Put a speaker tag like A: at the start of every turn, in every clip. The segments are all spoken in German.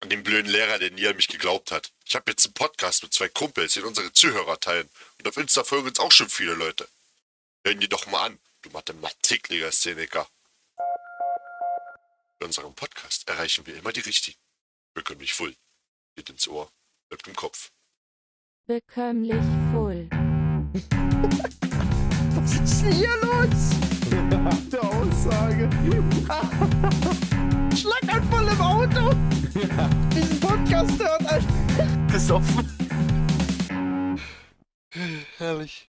A: An den blöden Lehrer, der nie an mich geglaubt hat. Ich habe jetzt einen Podcast mit zwei Kumpels, den unsere Zuhörer teilen. Und auf Insta folgen uns auch schon viele Leute. Hören die doch mal an, du Mathematik-Szeniker. Mit unserem Podcast erreichen wir immer die Richtigen. Bekömmlich full. Geht ins Ohr, bleibt im Kopf.
B: Bekömmlich full.
C: Was ist denn hier los? Nach der Aussage. Schlaganfall im Auto. Diesen Podcast hört, Alter. Besoffen. Herrlich.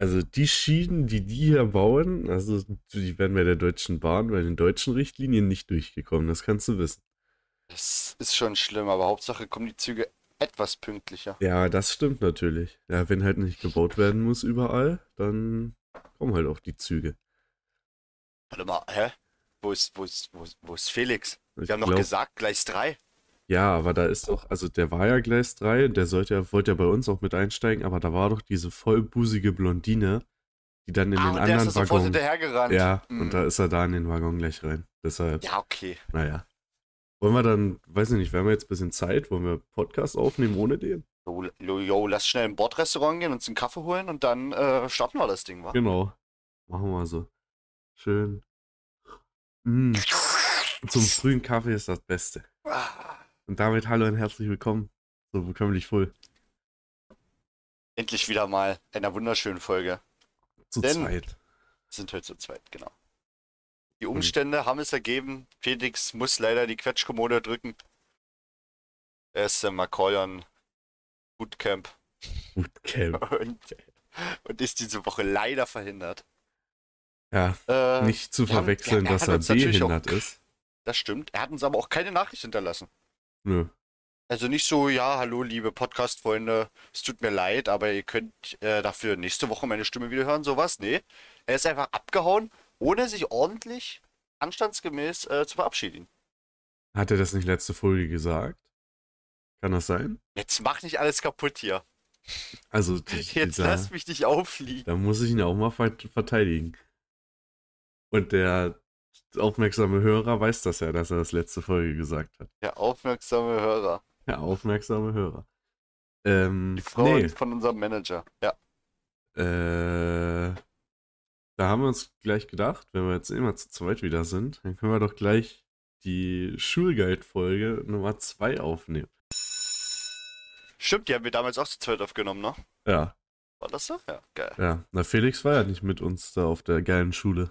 D: Also die Schienen, die die hier bauen, also die werden bei der Deutschen Bahn, bei den deutschen Richtlinien nicht durchgekommen, das kannst du wissen.
C: Das ist schon schlimm, aber Hauptsache kommen die Züge etwas pünktlicher.
D: Ja, das stimmt natürlich. Ja, wenn halt nicht gebaut werden muss überall, dann kommen halt auch die Züge.
C: Warte mal, hä? Wo ist, wo ist, wo ist, wo ist Felix?
D: Ich
C: Wir haben doch
D: glaub-
C: gesagt, Gleis 3.
D: Ja, aber da ist doch, also der war ja Gleis 3, der sollte ja, wollte ja bei uns auch mit einsteigen, aber da war doch diese vollbusige Blondine, die dann in
C: ah,
D: den
C: und der ist
D: anderen
C: da sofort
D: Waggon.
C: hinterhergerannt.
D: Ja,
C: Hm.
D: und da ist er da in den Waggon gleich rein. Deshalb,
C: Ja, okay.
D: naja. Wollen wir dann, weiß ich nicht, wir haben jetzt ein bisschen Zeit, wollen wir Podcast aufnehmen ohne den?
C: Jo, jo, lass schnell im Bordrestaurant gehen, uns einen Kaffee holen und dann äh, starten wir das Ding, wa?
D: Genau. Machen wir so. Schön. Mm. Zum frühen Kaffee ist das Beste. Und damit hallo und herzlich willkommen. So bekömmlich voll.
C: Endlich wieder mal einer wunderschönen Folge.
D: Zu
C: Denn-
D: zweit.
C: Wir sind heute zu zweit, genau. Die. Umstände haben es ergeben. Felix muss leider die Quetschkommode drücken. Er ist im Macaulay Bootcamp
D: Bootcamp.
C: und, und ist diese Woche leider verhindert.
D: Ja,
C: Äh,
D: nicht zu verwechseln,
C: ja, er
D: dass er
C: natürlich auch-
D: behindert ist.
C: Das stimmt. Er hat uns aber auch keine Nachricht hinterlassen.
D: Nö.
C: Also nicht so, ja, hallo liebe Podcast-Freunde, es tut mir leid, aber ihr könnt äh, dafür nächste Woche meine Stimme wieder hören, sowas. Nee, er ist einfach abgehauen, ohne sich ordentlich, anstandsgemäß äh, zu verabschieden.
D: Hat er das nicht letzte Folge gesagt? Kann das sein?
C: Jetzt mach nicht alles kaputt hier.
D: Also, die-
C: Jetzt
D: da,
C: lass mich nicht auffliegen.
D: da muss ich ihn auch mal ver- verteidigen. Und der aufmerksame Hörer weiß das ja, dass er das letzte Folge gesagt hat.
C: Der aufmerksame Hörer.
D: Der aufmerksame Hörer. Ähm,
C: Die Frau
D: nee,
C: von unserem Manager. Ja.
D: Äh, da haben wir uns gleich gedacht, wenn wir jetzt immer zu zweit wieder sind, dann können wir doch gleich die Schulguide-Folge Nummer 2 aufnehmen.
C: Stimmt, die haben wir damals auch zu zweit aufgenommen, ne?
D: Ja,
C: War das so? Ja, geil.
D: ja. Na, Felix war ja nicht mit uns da auf der geilen Schule.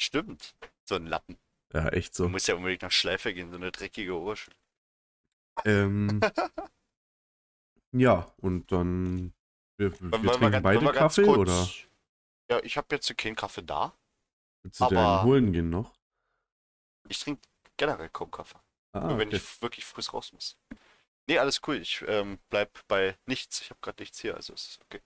C: Stimmt. So ein Lappen.
D: Ja, echt
C: Du
D: so.
C: musst ja unbedingt nach Schleife gehen, so eine dreckige Ohrschule.
D: Ähm, ja, und dann. Wir, wir trinken
C: ganz-
D: beide Kaffee
C: kurz-
D: oder
C: Ja, ich habe jetzt keinen Kaffee da.
D: willst du
C: aber-
D: den holen gehen noch?
C: Ich trinke generell kaum Kaffee.
D: Ah,
C: Nur wenn
D: okay.
C: ich wirklich früh raus muss. Nee, alles cool. Ich ähm, bleib bei nichts. Ich habe gerade nichts hier, also ist okay.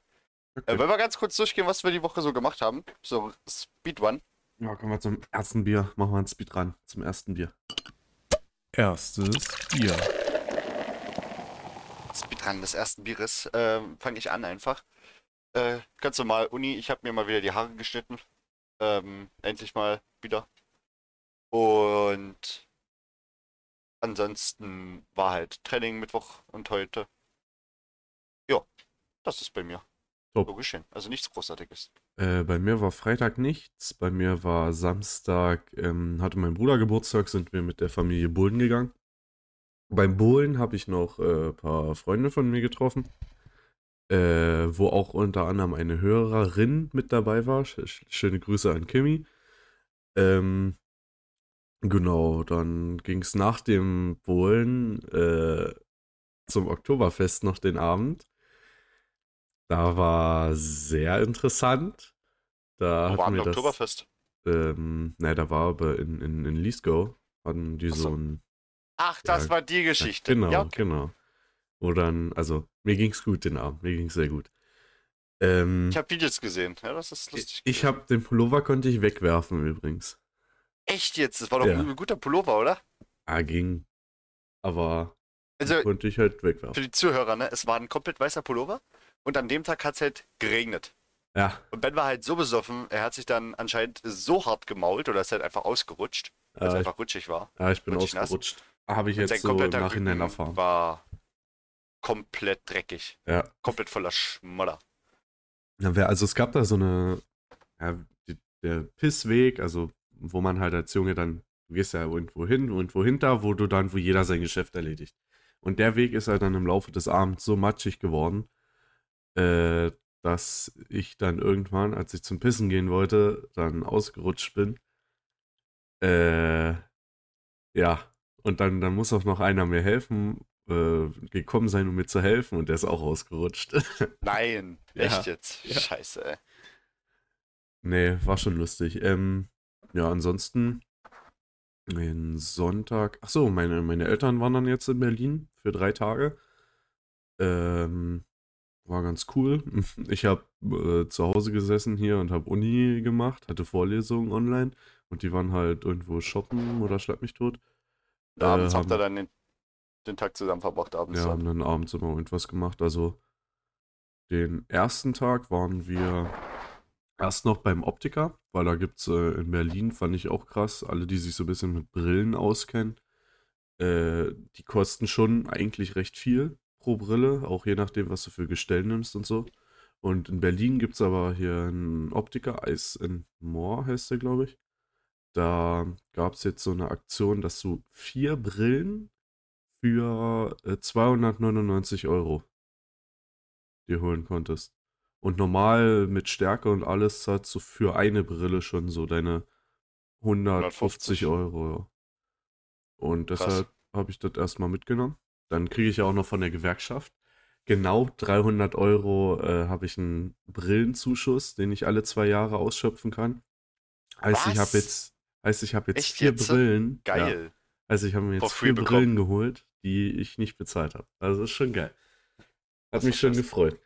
D: okay.
C: Äh, wollen wir ganz kurz durchgehen, was wir die Woche so gemacht haben? So Speed One.
D: Ja, kommen wir zum ersten Bier. Machen wir einen Speed ran. Zum ersten Bier.
E: Erstes Bier.
C: Speed Run des ersten Bieres. Ähm, Fange ich an einfach. Äh, ganz normal, Uni, ich habe mir mal wieder die Haare geschnitten. Ähm, endlich mal wieder. Und ansonsten war halt Training Mittwoch und heute. Ja, das ist bei mir.
D: Top.
C: So geschehen. Also nichts Großartiges.
D: Äh, bei mir war Freitag nichts. Bei mir war Samstag, ähm, hatte mein Bruder Geburtstag, sind wir mit der Familie Bullen gegangen. Beim Bullen habe ich noch äh, ein paar Freunde von mir getroffen, äh, wo auch unter anderem eine Hörerin mit dabei war. Sch sch- schöne Grüße an Kimi. Ähm, genau, dann ging es nach dem Bullen äh, zum Oktoberfest noch den Abend. Da war sehr interessant. Da
C: Wo war
D: das,
C: Oktoberfest?
D: ähm, nein, da war aber in, in, in Lisgo, hatten die
C: Ach so.
D: so ein,
C: Ach, das
D: Ja,
C: war die Geschichte.
D: genau,
C: Ja, okay.
D: genau. Wo dann, also, mir ging's gut den Abend, mir ging's sehr gut. Ähm,
C: Ich habe Videos gesehen. Ja, das ist lustig.
D: ich habe den Pullover konnte ich wegwerfen übrigens.
C: Echt jetzt? Das war doch
D: Ja.
C: ein guter Pullover, oder?
D: Ah, ging. Aber
C: Also
D: konnte ich halt wegwerfen.
C: für die Zuhörer, ne? Es war ein komplett weißer Pullover Und an dem Tag hat es halt geregnet.
D: Ja,
C: Und Ben war halt so besoffen, er hat sich dann anscheinend so hart gemault oder ist halt einfach ausgerutscht, weil es
D: ich,
C: einfach rutschig war.
D: ja, ich bin
C: rutschig
D: ausgerutscht. Habe ich
C: Und
D: jetzt so im Nachhinein erfahren.
C: war komplett dreckig.
D: Ja.
C: Komplett voller Schmodder.
D: Ja, wer- also es gab da so eine, ja, die, der Pissweg, also wo man halt als Junge dann, du gehst ja irgendwo hin, irgendwo hinter, wo du dann, wo jeder sein Geschäft erledigt. Und der Weg ist halt dann im Laufe des Abends so matschig geworden, äh, dass ich dann irgendwann, als ich zum Pissen gehen wollte, dann ausgerutscht bin. Äh, ja, und dann, dann muss auch noch einer mir helfen, äh, gekommen sein, um mir zu helfen, und der ist auch ausgerutscht.
C: Nein,
D: Ja.
C: echt jetzt?
D: Ja.
C: Scheiße, ey.
D: Nee, war schon lustig. Ähm, ja, ansonsten den Sonntag. Ach so, meine, meine Eltern waren dann jetzt in Berlin für drei Tage. Ähm, war ganz cool. Ich habe äh, zu Hause gesessen hier und habe Uni gemacht, hatte Vorlesungen online und die waren halt irgendwo shoppen oder schlag mich tot. Äh,
C: Abends habt
D: haben-
C: ihr dann den, den Tag zusammen verbracht, abends
D: Ja,
C: dann.
D: haben dann abends immer irgendwas gemacht. Also den ersten Tag waren wir erst noch beim Optiker, weil da gibt es äh, in Berlin, fand ich auch krass, alle, die sich so ein bisschen mit Brillen auskennen, äh, die kosten schon eigentlich recht viel pro Brille, auch je nachdem, was du für Gestell nimmst und so. Und in Berlin gibt es aber hier einen Optiker, Eis in Moor heißt der, glaube ich. Da gab es jetzt so eine Aktion, dass du vier Brillen für äh, 299 Euro dir holen konntest. Und normal mit Stärke und alles zahlst du für eine Brille schon so deine 150
C: 150.
D: Euro. ja. Und deshalb habe ich das erstmal mitgenommen. Dann kriege ich ja auch noch von der Gewerkschaft. Genau 300 Euro äh, habe ich einen Brillenzuschuss, den ich alle zwei Jahre ausschöpfen kann. Heißt, ich habe
C: Was?
D: jetzt, heißt, ich habe jetzt
C: Echt
D: vier
C: jetzt?
D: Brillen. Ja,
C: Geil.
D: also ich habe mir jetzt
C: free
D: vier
C: bekommen.
D: Brillen geholt, die ich nicht bezahlt habe. Also ist schon geil. Hat
C: Das
D: mich schon gefreut.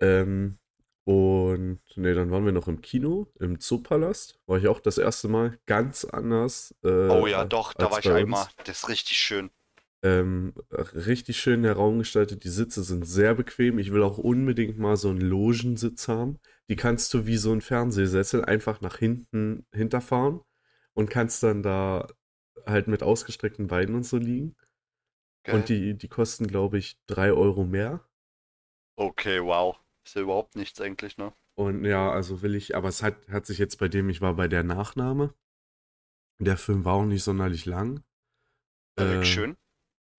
D: Ähm, und nee, dann waren wir noch im Kino, im Zoopalast. War ich auch das erste Mal ganz anders. Äh,
C: Oh ja, doch, da war ich einmal. Das ist richtig schön.
D: Ähm, richtig schön der Raum gestaltet. Die Sitze sind sehr bequem. Ich will auch unbedingt mal so einen Logensitz haben. Die kannst du wie so ein Fernsehsessel einfach nach hinten hinterfahren und kannst dann da halt mit ausgestreckten Beinen und so liegen.
C: Geil.
D: Und die, die kosten, glaube ich, 3 Euro mehr.
C: Okay, wow. Ist ja überhaupt nichts eigentlich, ne?
D: Und ja, also will ich, aber es hat, hat sich jetzt bei dem, ich war bei der Nachnahme. Der Film war auch nicht sonderlich lang.
C: War der
D: Äh,
C: schön?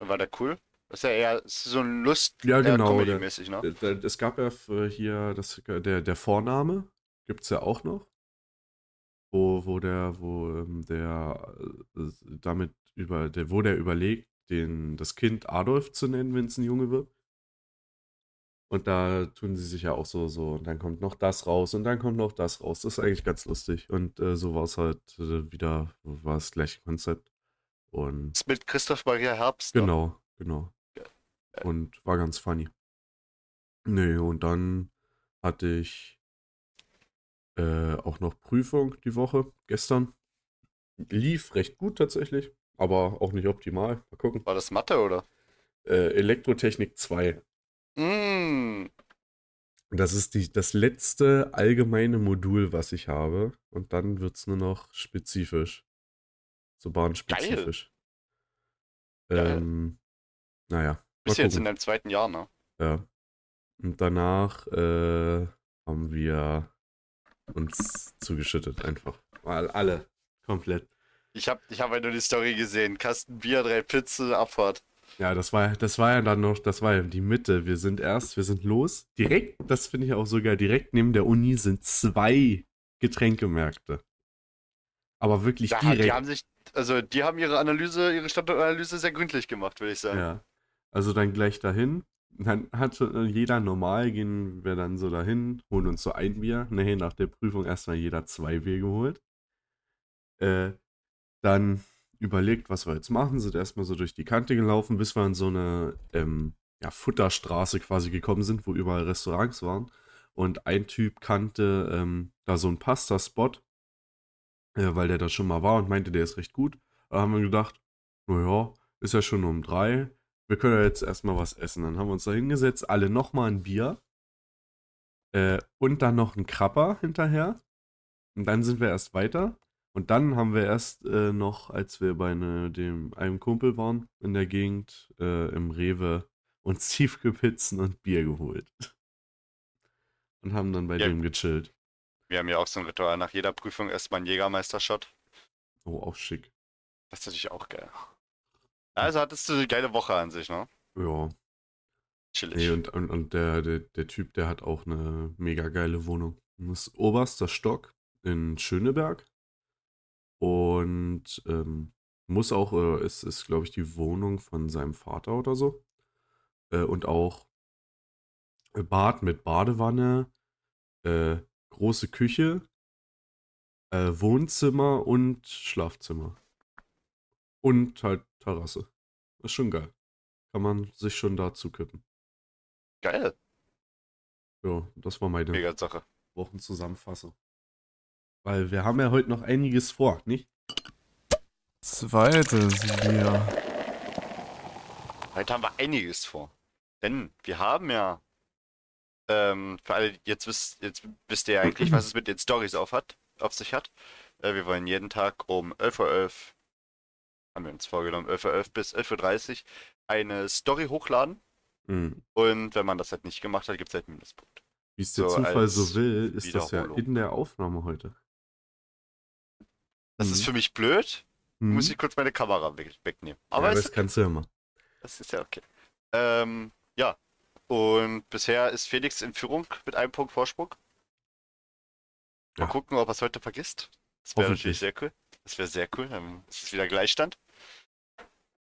C: War der cool? Ist ja eher ist so ein Lust,
D: Ja,
C: eher
D: genau,
C: Comedy-mäßig, ne?
D: Äh, da- Es gab ja für hier, das, der, der Vorname gibt es ja auch noch. Wo, wo der, wo ähm, der äh, damit über, der, wo der überlegt, den, das Kind Adolf zu nennen, wenn es ein Junge wird. Und da tun sie sich ja auch so, so, und dann kommt noch das raus und dann kommt noch das raus. Das ist eigentlich ganz lustig. Und äh, so war es halt äh, wieder, war das gleiche Konzept. Und
C: Ist mit Christoph Maria Herbst. ne?
D: Genau, genau.
C: Geil.
D: Und war ganz funny. Nee, und dann hatte ich äh, auch noch Prüfung die Woche, gestern. Lief recht gut tatsächlich, aber auch nicht optimal. Mal gucken.
C: War das Mathe, oder?
D: Äh, Elektrotechnik 2.
C: Mm,
D: Das ist die, das letzte allgemeine Modul, was ich habe. Und dann wird es nur noch spezifisch. So bahnspezifisch.
C: Geil.
D: Ähm, naja.
C: bist du jetzt in deinem zweiten Jahr, ne?
D: Ja. Und danach äh, haben wir uns zugeschüttet, einfach. Weil alle. Komplett.
C: Ich hab, ich hab ja nur die Story gesehen. Kasten Bier, drei Pizzen, Abfahrt.
D: Ja, das war, das war ja dann noch, das war ja die Mitte. Wir sind erst, wir sind los. Direkt, das finde ich auch so geil, direkt neben der Uni sind zwei Getränkemärkte. Aber wirklich
C: Da,
D: direkt.
C: die haben sich, also die haben ihre Analyse, ihre Standortanalyse sehr gründlich gemacht, würde ich sagen.
D: Ja. Also dann gleich dahin. Dann hat schon jeder normal, gehen wir dann so dahin, holen uns so ein Bier. Nee, nach der Prüfung erstmal jeder zwei Bier geholt. Äh, dann überlegt, was wir jetzt machen, sind erstmal so durch die Kante gelaufen, bis wir an so eine ähm, ja, Futterstraße quasi gekommen sind, wo überall Restaurants waren. Und ein Typ kannte ähm, da so einen Pasta-Spot, äh, weil der da schon mal war und meinte, der ist recht gut. Da haben wir gedacht, naja, ist ja schon um drei. Wir können ja jetzt erstmal was essen. Dann haben wir uns da hingesetzt, alle nochmal ein Bier. Äh, und dann noch ein Krabber hinterher. Und dann sind wir erst weiter. Und dann haben wir erst äh, noch, als wir bei ne, dem, einem Kumpel waren in der Gegend, äh, im Rewe, uns Tiefkühlpizzen und Bier geholt. Und haben dann bei
C: Ja.
D: dem gechillt.
C: Wir haben ja auch so ein Ritual nach jeder Prüfung erstmal einen Jägermeister-Shot.
D: Oh, auch schick.
C: Das ist natürlich auch geil. Also hattest du eine geile Woche an sich, ne?
D: Ja.
C: Chillig.
D: Nee, und, und, und der, der, der Typ, der hat auch eine mega geile Wohnung. Das oberster Stock in Schöneberg. Und ähm, muss auch, äh, ist, ist glaube ich, die Wohnung von seinem Vater oder so. Äh, und auch äh, Bad mit Badewanne, äh, große Küche, äh, Wohnzimmer und Schlafzimmer. Und halt Terrasse. Ist schon geil. Kann man sich schon dazu kippen.
C: Geil.
D: Ja, das war meine
C: Mega Sache.
D: Wochenzusammenfassung. Weil wir haben ja heute noch einiges vor, nicht?
E: Zweites Bier.
C: Heute haben wir einiges vor. Denn wir haben ja, ähm, für alle, jetzt wisst, jetzt wisst ihr ja eigentlich, was es mit den Stories auf, hat, auf sich hat. Äh, wir wollen jeden Tag um 11.11 Uhr, haben wir uns vorgenommen, 11.11 Uhr bis 11.30 Uhr eine Story hochladen.
D: Mhm.
C: Und wenn man das halt nicht gemacht hat, gibt es halt einen Minuspunkt.
D: Wie es der
C: So
D: Zufall so will, ist das ja in der Aufnahme heute.
C: Das
D: Mhm.
C: ist für mich blöd.
D: Mhm.
C: Muss ich kurz meine Kamera weg, wegnehmen.
D: Aber
C: Aber
D: ja,
C: ist
D: das kannst du ja mal.
C: Das ist ja okay. Ähm, ja. Und bisher ist Felix in Führung mit einem Punkt Vorsprung. Mal
D: Ja.
C: gucken, ob er es heute vergisst. Das wäre natürlich sehr cool. Das wäre sehr cool. Dann ist es wieder Gleichstand.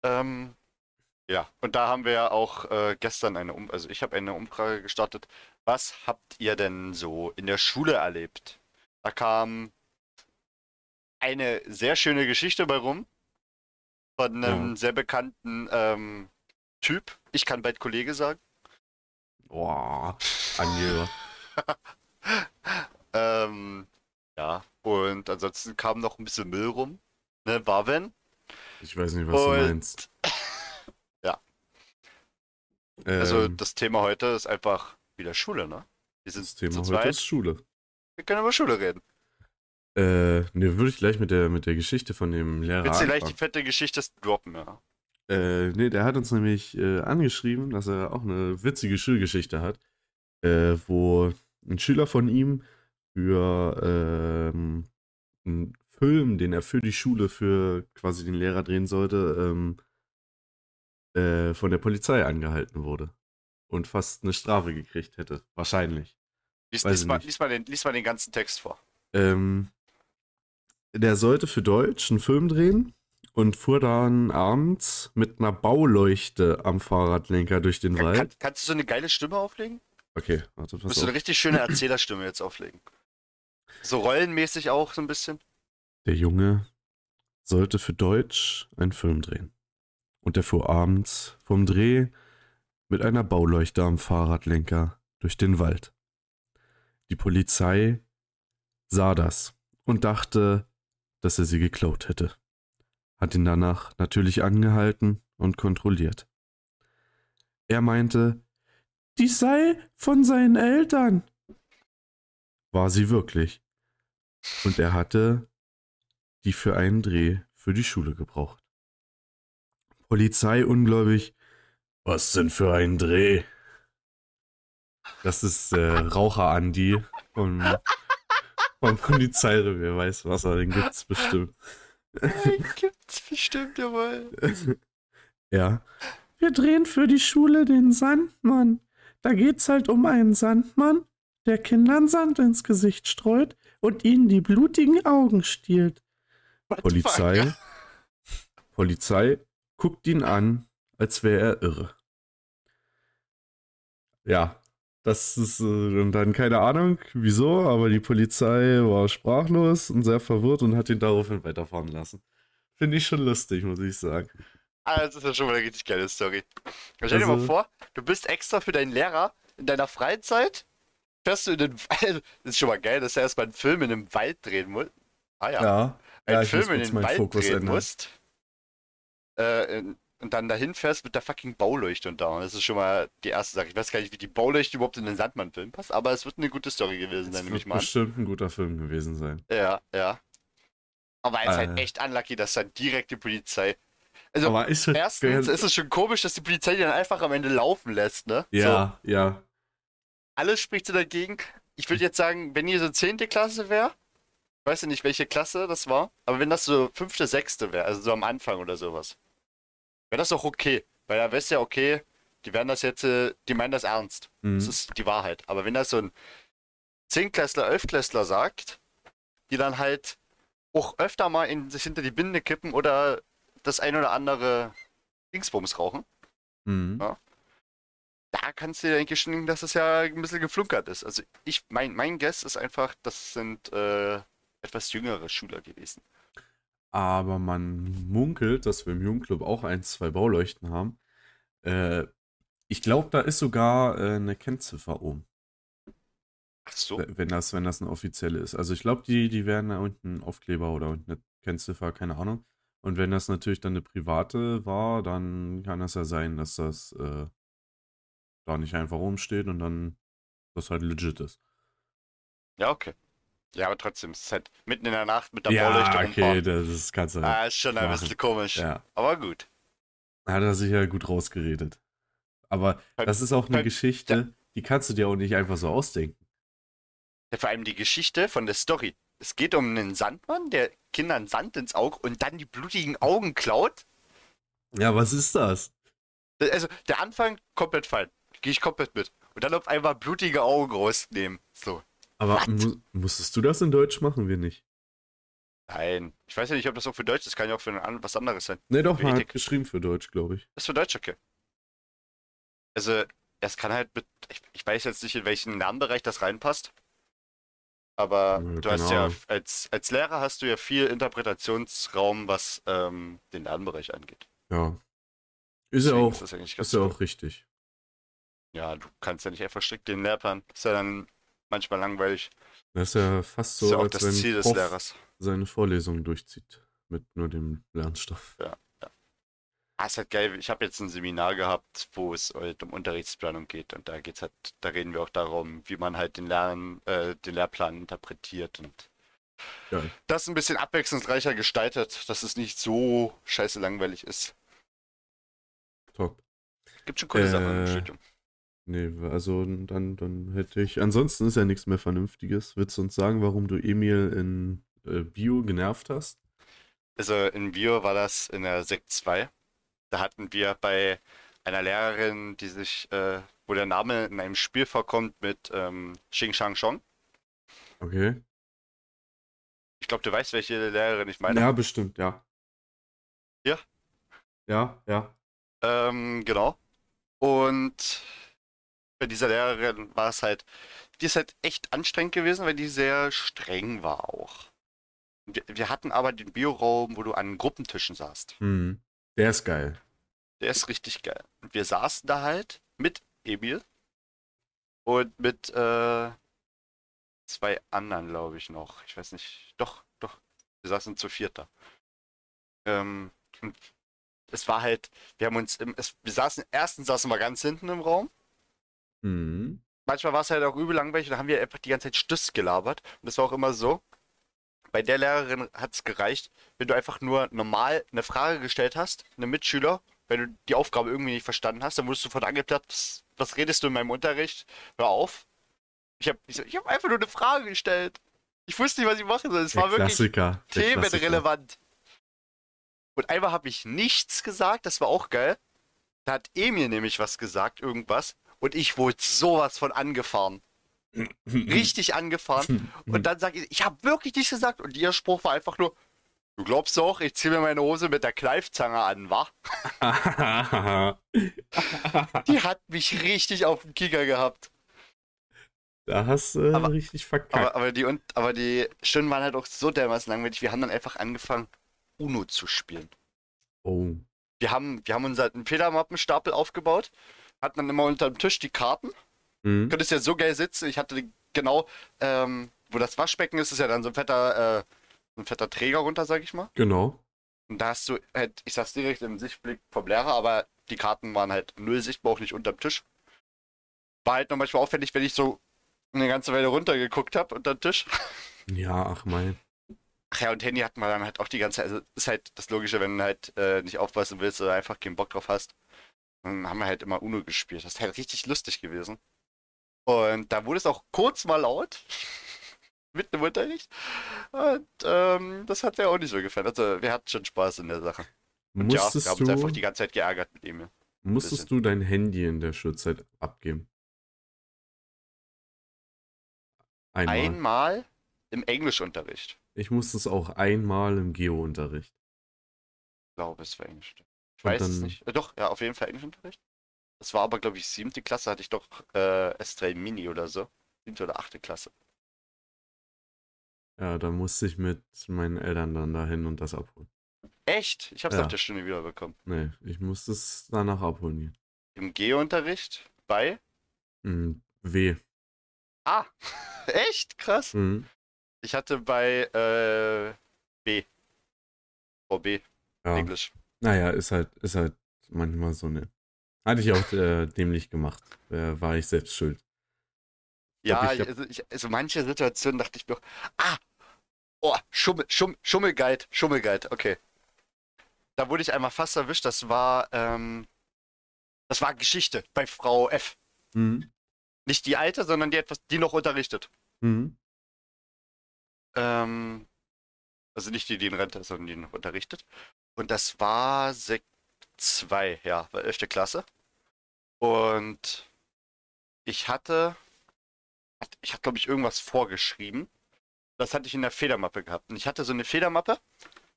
C: Ähm, ja, und da haben wir ja auch äh, gestern eine um also ich habe eine Umfrage gestartet. Was habt ihr denn so in der Schule erlebt? Da kam eine sehr schöne Geschichte bei rum. Von einem
D: Ja.
C: sehr bekannten ähm, Typ. Ich kann bald Kollege sagen.
D: Boah, Angeber.
C: Ähm, ja, und ansonsten kam noch ein bisschen Müll rum. Ne, Barwen.
D: Ich weiß nicht, was
C: Und-
D: du meinst.
C: Ja. Also
D: Ähm,
C: das Thema heute ist einfach wieder Schule, ne? Wir sind
D: das Thema heute ist Schule.
C: Wir können über Schule reden.
D: Äh, ne, würde ich gleich mit der, mit der Geschichte von dem Lehrer
C: Willst du gleich die fette Geschichte droppen, ja?
D: Äh, nee, der hat uns nämlich äh, angeschrieben, dass er auch eine witzige Schulgeschichte hat, äh, wo ein Schüler von ihm für ähm, einen Film, den er für die Schule für quasi den Lehrer drehen sollte, ähm, äh, von der Polizei angehalten wurde und fast eine Strafe gekriegt hätte. Wahrscheinlich.
C: Lies, lies, mal, lies, mal den, lies mal den ganzen Text vor.
D: Ähm, der sollte für Deutsch einen Film drehen und fuhr dann abends mit einer Bauleuchte am Fahrradlenker durch den
C: Kann,
D: Wald.
C: kann, kannst du so eine geile Stimme auflegen?
D: Okay, warte,
C: Du
D: pass
C: musst du eine
D: auf.
C: richtig schöne Erzählerstimme jetzt auflegen. So rollenmäßig auch so ein bisschen.
D: Der Junge sollte für Deutsch einen Film drehen. Und er fuhr abends vom Dreh mit einer Bauleuchte am Fahrradlenker durch den Wald. Die Polizei sah das und dachte, dass er sie geklaut hätte. Hat ihn danach natürlich angehalten und kontrolliert. Er meinte, dies sei von seinen Eltern. War sie wirklich. Und er hatte die für einen Dreh für die Schule gebraucht. Polizei ungläubig. Was denn für ein Dreh? Das ist äh, Raucher Andi vom, vom Polizeirevier. Weiß was er, den gibt's bestimmt.
C: Gibt's bestimmt, jawohl.
D: ja. Wir drehen für die Schule den Sandmann. Da geht's halt um einen Sandmann, der Kindern Sand ins Gesicht streut und ihnen die blutigen Augen stiehlt. Polizei. Polizei guckt ihn an, als wäre er irre. Ja, das ist äh, und dann keine Ahnung, wieso, aber die Polizei war sprachlos und sehr verwirrt und hat ihn daraufhin weiterfahren lassen. Finde ich schon lustig, muss ich sagen.
C: Ah, das ist ja schon mal eine richtig geile Story. Stell dir mal
D: Also-
C: vor, du bist extra für deinen Lehrer in deiner Freizeit, fährst du in den Wald. Das ist schon mal geil, dass er erstmal einen Film in einem Wald drehen muss. Ah ja.
D: Ja,
C: einen
D: ja,
C: Film in den Wald
D: Fokus
C: drehen
D: ändern.
C: musst. Äh, in, und dann dahin fährst mit der fucking Bauleuchte und da. Und das ist schon mal die erste Sache. Ich weiß gar nicht, wie die Bauleuchte überhaupt in den Sandmann-Film passt, aber es wird eine gute Story gewesen sein, nehme ich
D: wird
C: mal an.
D: bestimmt ein guter Film gewesen sein.
C: Ja, ja. Aber es ist halt
D: Äh.
C: echt unlucky, dass dann direkt die Polizei. Also,
D: Aber ist halt
C: erstens ist es schon komisch, dass die Polizei die dann einfach am Ende laufen lässt, ne? So,
D: Ja, ja.
C: alles spricht so dagegen. Ich würde jetzt sagen, wenn ihr so 10. Klasse wäre, ich weiß ja nicht, welche Klasse das war, aber wenn das so 5., 6. wäre, also so am Anfang oder sowas, wäre das auch okay. Weil da du ja, okay, die werden das jetzt, äh, die meinen das ernst.
D: Mhm.
C: Das ist die Wahrheit. Aber wenn das so ein 10-Klässler, 11-Klässler sagt, die dann halt auch öfter mal in, sich hinter die Binde kippen oder das ein oder andere Dingsbums rauchen,
D: Mhm.
C: Ja. da kannst du dir eigentlich schon denken, dass es ja ein bisschen geflunkert ist. Also ich, mein, mein Guess ist einfach, das sind äh, etwas jüngere Schüler gewesen.
D: Aber man munkelt, dass wir im Jugendclub auch ein, zwei Bauleuchten haben. Äh, ich glaube, da ist sogar äh, eine Kennziffer oben,
C: Ach so.
D: we- wenn das, wenn das eine offizielle ist. Also ich glaube, die, die werden da unten Aufkleber oder unten eine Kennziffer, keine Ahnung. Und wenn das natürlich dann eine private war, dann kann es ja sein, dass das äh, da nicht einfach rumsteht und dann das halt legit ist.
C: Ja, okay. Ja, aber trotzdem, es ist halt mitten in der Nacht mit der
D: ja,
C: Bauleuchte
D: okay, das ist ganz
C: Ah, ist schon ein
D: machen.
C: bisschen komisch.
D: Ja.
C: Aber gut.
D: Hat er sich ja gut rausgeredet. Aber
C: Halt-
D: das ist auch eine
C: halt-
D: Geschichte, die kannst du dir auch nicht einfach so ausdenken.
C: Ja, vor allem die Geschichte von der Story. Es geht um einen Sandmann, der Kindern Sand ins Auge und dann die blutigen Augen klaut.
D: Ja, was ist das?
C: Also der Anfang komplett fein. Gehe ich komplett mit. Und dann auf einmal blutige Augen rausnehmen. So.
D: Aber mu musstest du das in Deutsch machen? Wir nicht.
C: Nein. Ich weiß ja nicht, ob das auch für Deutsch ist. Kann ja auch für ein was anderes sein.
D: Ne, doch, man hat geschrieben für Deutsch, glaube ich.
C: Ist für Deutsch okay. Also, es kann halt mit. Ich, ich weiß jetzt nicht, in welchen Lernbereich das reinpasst. Aber
D: Ja,
C: du hast ja, als, als Lehrer hast du ja viel Interpretationsraum, was ähm, den Lernbereich angeht.
D: Ja. Ist ja auch,
C: ist das
D: ist ja
C: cool.
D: auch richtig.
C: Ja, du kannst ja nicht einfach strikt den Lehrplan. Ist ja dann manchmal langweilig.
D: Das ist ja fast so,
C: ja
D: als
C: das
D: wenn
C: Ziel des
D: Prof
C: Lehrers.
D: seine Vorlesung durchzieht. Mit nur dem Lernstoff.
C: Ah, ist halt geil. Ich habe jetzt ein Seminar gehabt, wo es halt um Unterrichtsplanung geht. Und da geht's halt, da reden wir auch darum, wie man halt den Lern, äh, den Lehrplan interpretiert und
D: Geil.
C: das ein bisschen abwechslungsreicher gestaltet, dass es nicht so scheiße langweilig ist.
D: Top.
C: Gibt schon coole Sachen im
D: Äh,
C: Studium.
D: Nee, also dann, dann hätte ich. Ansonsten ist ja nichts mehr Vernünftiges. Willst du uns sagen, warum du Emil in äh, Bio genervt hast?
C: Also in Bio war das in der Sekt 2. Da hatten wir bei einer Lehrerin, die sich, äh, wo der Name in einem Spiel vorkommt mit ähm, Xing Shang Chong.
D: Okay.
C: Ich glaube, du weißt, welche Lehrerin ich meine.
D: Ja, bestimmt, ja.
C: Ja?
D: Ja, ja.
C: Ähm, genau. Und bei dieser Lehrerin war es halt, die ist halt echt anstrengend gewesen, weil die sehr streng war auch. Wir, wir hatten aber den Bioraum, wo du an Gruppentischen saßt.
D: Hm. Der ist geil.
C: Der ist richtig geil. Und wir saßen da halt mit Emil und mit äh, zwei anderen, glaube ich, noch. Ich weiß nicht. Doch, doch. Wir saßen zu vierter. Ähm, es war halt, wir haben uns, im, es, wir saßen, erstens saßen wir ganz hinten im Raum.
D: Hm.
C: Manchmal war es halt auch übel langweilig und da haben wir einfach die ganze Zeit Stüss gelabert. Und das war auch immer so. Bei der Lehrerin hat es gereicht, wenn du einfach nur normal eine Frage gestellt hast, einem Mitschüler, wenn du die Aufgabe irgendwie nicht verstanden hast, dann wurdest du sofort angeplatt, was, redest du in meinem Unterricht? Hör auf. Ich habe ich, ich hab einfach nur eine Frage gestellt. Ich wusste nicht, was ich machen soll. Es war wirklich
D: Klassiker. Klassiker.
C: themenrelevant. Und einmal habe ich nichts gesagt, das war auch geil. Da hat Emil nämlich was gesagt, irgendwas. Und ich wurde sowas von angefahren. Richtig angefahren. Und dann sage ich, ich habe wirklich nichts gesagt. Und ihr Spruch war einfach nur, du glaubst doch, ich ziehe mir meine Hose mit der Kneifzange an, wa? Die hat mich richtig auf den Kicker gehabt.
D: da hast du äh,
C: Aber-
D: richtig verkackt.
C: Aber, aber, die, und, aber die Stunden waren halt auch so dermaßen langweilig. Wir haben dann einfach angefangen, Uno zu spielen.
D: oh.
C: Wir haben, wir haben unseren Federmappenstapel aufgebaut, hatten dann immer unter dem Tisch die Karten.
D: Hm.
C: Du konntest ja so geil sitzen. Ich hatte genau, ähm, wo das Waschbecken ist, ist ja dann so ein fetter, äh, so ein fetter Träger runter, sag ich mal.
D: Genau.
C: Und da hast du halt, ich sag's direkt im Sichtblick vom Lehrer, aber die Karten waren halt null sichtbar, auch nicht unterm Tisch. War halt noch manchmal auffällig, wenn ich so eine ganze Weile runtergeguckt habe unter den Tisch.
D: Ja, ach mein.
C: Ach ja, und Handy hat man dann halt auch die ganze Zeit. Also ist halt das Logische, wenn du halt äh, nicht aufpassen willst oder einfach keinen Bock drauf hast. Dann haben wir halt immer Uno gespielt. Das ist halt richtig lustig gewesen. Und da wurde es auch kurz mal laut. Mitten im Unterricht. Und ähm, das hat mir auch nicht so gefallen. Also wir hatten schon Spaß in der Sache. Und ja,
D: Musstest
C: wir haben uns einfach die ganze Zeit geärgert mit ihm.
D: musstest du dein Handy in der Schulzeit abgeben? Einmal.
C: Einmal im Englischunterricht.
D: Ich musste es auch einmal im Geo-Unterricht.
C: Ich glaube, es war Englisch. Ich weiß es
D: dann-
C: nicht. Äh, doch, ja, auf jeden Fall Englischunterricht. Das war aber, glaube ich, siebte Klasse hatte ich doch äh, S3 Mini oder so. Siebte oder achte Klasse.
D: Ja, da musste ich mit meinen Eltern dann dahin und das abholen.
C: Echt? Ich habe es
D: Ja.
C: nach der Stunde wiederbekommen.
D: Nee, ich musste es danach abholen. hier.
C: Im Geo-Unterricht bei.
D: Hm, W.
C: Ah, echt? Krass.
D: Mhm.
C: Ich hatte bei äh, B. VB,
D: Ja.
C: Englisch.
D: Naja, ist halt, ist halt manchmal so eine. Hatte ich auch äh, dämlich gemacht. Äh, war ich selbst schuld.
C: Ja,
D: ich
C: also, ich, also manche Situationen dachte ich mir auch, ah, oh, Schummel, Schum, Schummelguide, Schummelguide, okay. Da wurde ich einmal fast erwischt, das war, ähm, das war Geschichte bei Frau F.
D: Mhm.
C: Nicht die alte, sondern die etwas, die noch unterrichtet.
D: Mhm.
C: Ähm, also nicht die, die in Rente ist, sondern die noch unterrichtet. Und das war Sek 2, ja, war 11. Klasse. Und ich hatte, hat- ich hatte, glaube ich, irgendwas vorgeschrieben. Das hatte ich in der Federmappe gehabt. Und ich hatte so eine Federmappe,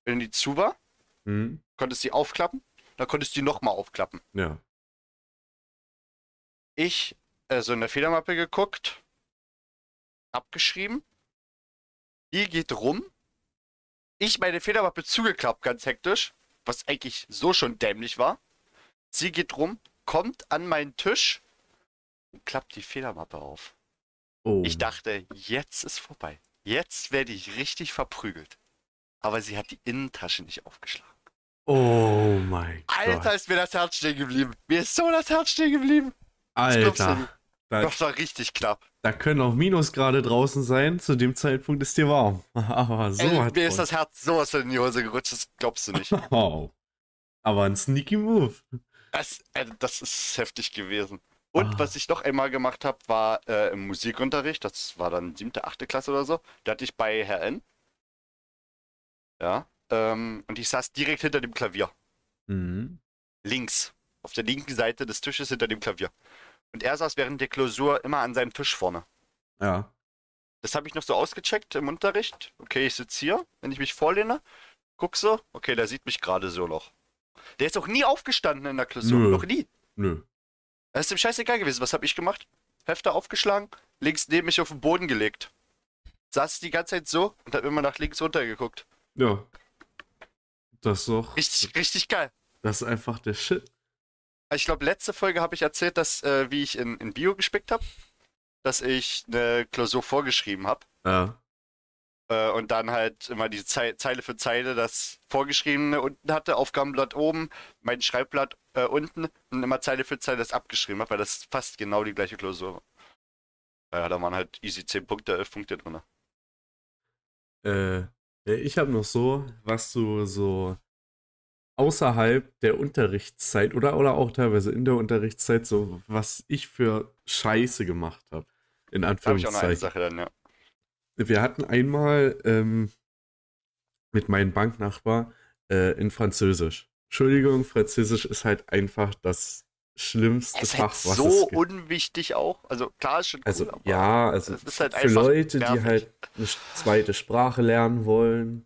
C: wenn die zu war,
D: Mhm.
C: konntest du die aufklappen, dann konntest du die nochmal aufklappen.
D: Ja.
C: Ich, also in der Federmappe geguckt, abgeschrieben, die geht rum, ich meine Federmappe zugeklappt, ganz hektisch, was eigentlich so schon dämlich war. Sie geht rum, kommt an meinen Tisch und klappt die Federmappe auf.
D: Oh.
C: Ich dachte, jetzt ist vorbei. Jetzt werde ich richtig verprügelt. Aber sie hat die Innentasche nicht aufgeschlagen.
D: Oh mein
C: Alter,
D: Gott.
C: ist mir das Herz stehen geblieben. Mir ist so das Herz stehen geblieben.
D: Alter. Da,
C: Das war richtig knapp.
D: da können auch Minusgrade draußen sein. Zu dem Zeitpunkt ist dir warm. Aber so
C: Ey, mir ist das Herz sowas von in die Hose gerutscht, das glaubst du nicht.
D: Wow. Aber ein sneaky Move.
C: Das, äh, das ist heftig gewesen. Und
D: Ah.
C: was ich noch einmal gemacht habe, war äh, im Musikunterricht, das war dann siebte, achte Klasse oder so, da hatte ich bei Herr N. Ja. Ähm, und ich saß direkt hinter dem Klavier.
D: Mhm.
C: Links. Auf der linken Seite des Tisches hinter dem Klavier. Und er saß während der Klausur immer an seinem Tisch vorne.
D: Ja.
C: Das habe ich noch so ausgecheckt im Unterricht. Okay, ich sitze hier, wenn ich mich vorlehne, guck so, okay, der sieht mich gerade so noch. Der ist auch nie aufgestanden in der Klausur.
D: Nö.
C: Noch nie.
D: Nö.
C: Das ist ihm scheißegal gewesen. Was habe ich gemacht? Hefte aufgeschlagen, links neben mich auf den Boden gelegt. Saß die ganze Zeit so und hab immer nach links runtergeguckt.
D: Ja. Das ist doch.
C: Richtig, richtig geil.
D: Das ist einfach der Shit.
C: Ich glaube, letzte Folge habe ich erzählt, dass, äh, wie ich in, in Bio gespickt habe, dass ich eine Klausur vorgeschrieben habe.
D: Ja.
C: Äh, und dann halt immer die Zei Zeile für Zeile das Vorgeschriebene unten hatte, Aufgabenblatt oben, mein Schreibblatt äh, unten und immer Zeile für Zeile das abgeschrieben habe, weil das fast genau die gleiche Klausur war. Ja, da waren halt easy 10 Punkte, 11 Punkte drin.
D: Äh, ich habe noch so, was du so außerhalb der Unterrichtszeit oder, oder auch teilweise in der Unterrichtszeit, so was ich für Scheiße gemacht habe. In
C: Da habe ich auch noch eine
D: Anführungszeichen.
C: Sache dann, ja.
D: Wir hatten einmal ähm, mit meinem Banknachbar äh, in Französisch. Entschuldigung, Französisch ist halt einfach das schlimmste
C: Es ist
D: Fach,
C: halt
D: was
C: so
D: es gibt.
C: unwichtig auch. Also klar ist schon cool,
D: Also ja, also
C: es ist halt
D: für Leute, die
C: nervig.
D: halt eine zweite Sprache lernen wollen,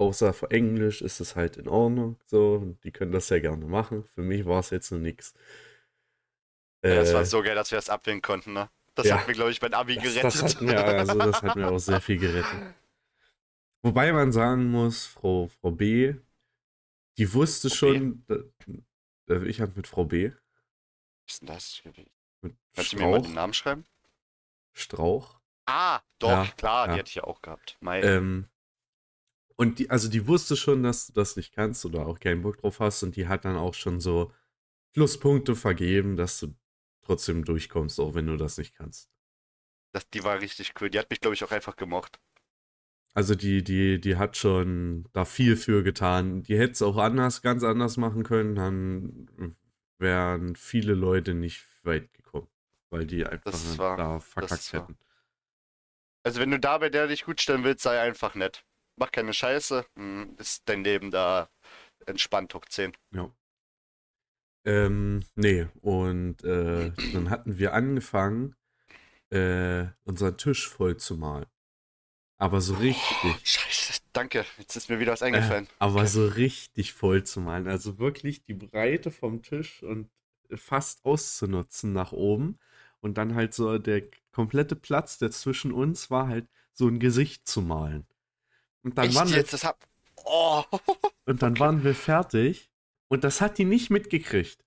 D: außer für Englisch, ist es halt in Ordnung. So, die können das ja gerne machen. Für mich war es jetzt nur nix.
C: Ja, das war
D: Äh,
C: so geil, dass wir das abwählen konnten, ne? Das
D: ja.
C: hat mir, glaube ich, mein Abi
D: das,
C: gerettet.
D: das hat mir, also das hat mir auch sehr viel gerettet. Wobei man sagen muss, Frau, Frau B, die wusste
C: Frau
D: schon, da, da, ich hatte mit Frau B,
C: Was ist denn das?
D: mit
C: Kannst du mir mal den
D: Strauch,
C: Namen schreiben?
D: Strauch,
C: Ah, doch,
D: Ja,
C: klar,
D: ja.
C: die hatte ich ja auch gehabt. Mai.
D: Ähm, Und die, also die wusste schon, dass du das nicht kannst oder auch keinen Bock drauf hast und die hat dann auch schon so Pluspunkte vergeben, dass du trotzdem durchkommst, auch wenn du das nicht kannst.
C: Das, die war richtig cool. Die hat mich, glaube ich, auch einfach gemocht.
D: Also die, die, die hat schon da viel für getan. Die hätte es auch anders, ganz anders machen können, dann wären viele Leute nicht weit gekommen, weil die einfach
C: war-
D: da verkackt hätten.
C: Also wenn du da bei der dich gut stellen willst, sei einfach nett. Mach keine Scheiße, hm, ist dein Leben da entspannt hoch 10.
D: Ja. Ähm, nee, und äh, dann hatten wir angefangen, äh, unseren Tisch voll zu malen. Aber so richtig.
C: Scheiße, danke. Jetzt ist mir wieder was
D: Äh,
C: eingefallen.
D: aber so richtig voll zu malen. Also wirklich die Breite vom Tisch und fast auszunutzen nach oben. Und dann halt so der komplette Platz, der zwischen uns war, halt so ein Gesicht zu malen. Und dann,
C: Echt
D: waren wir,
C: jetzt? Das hab... Oh.
D: und dann waren wir fertig. Und das hat die nicht mitgekriegt.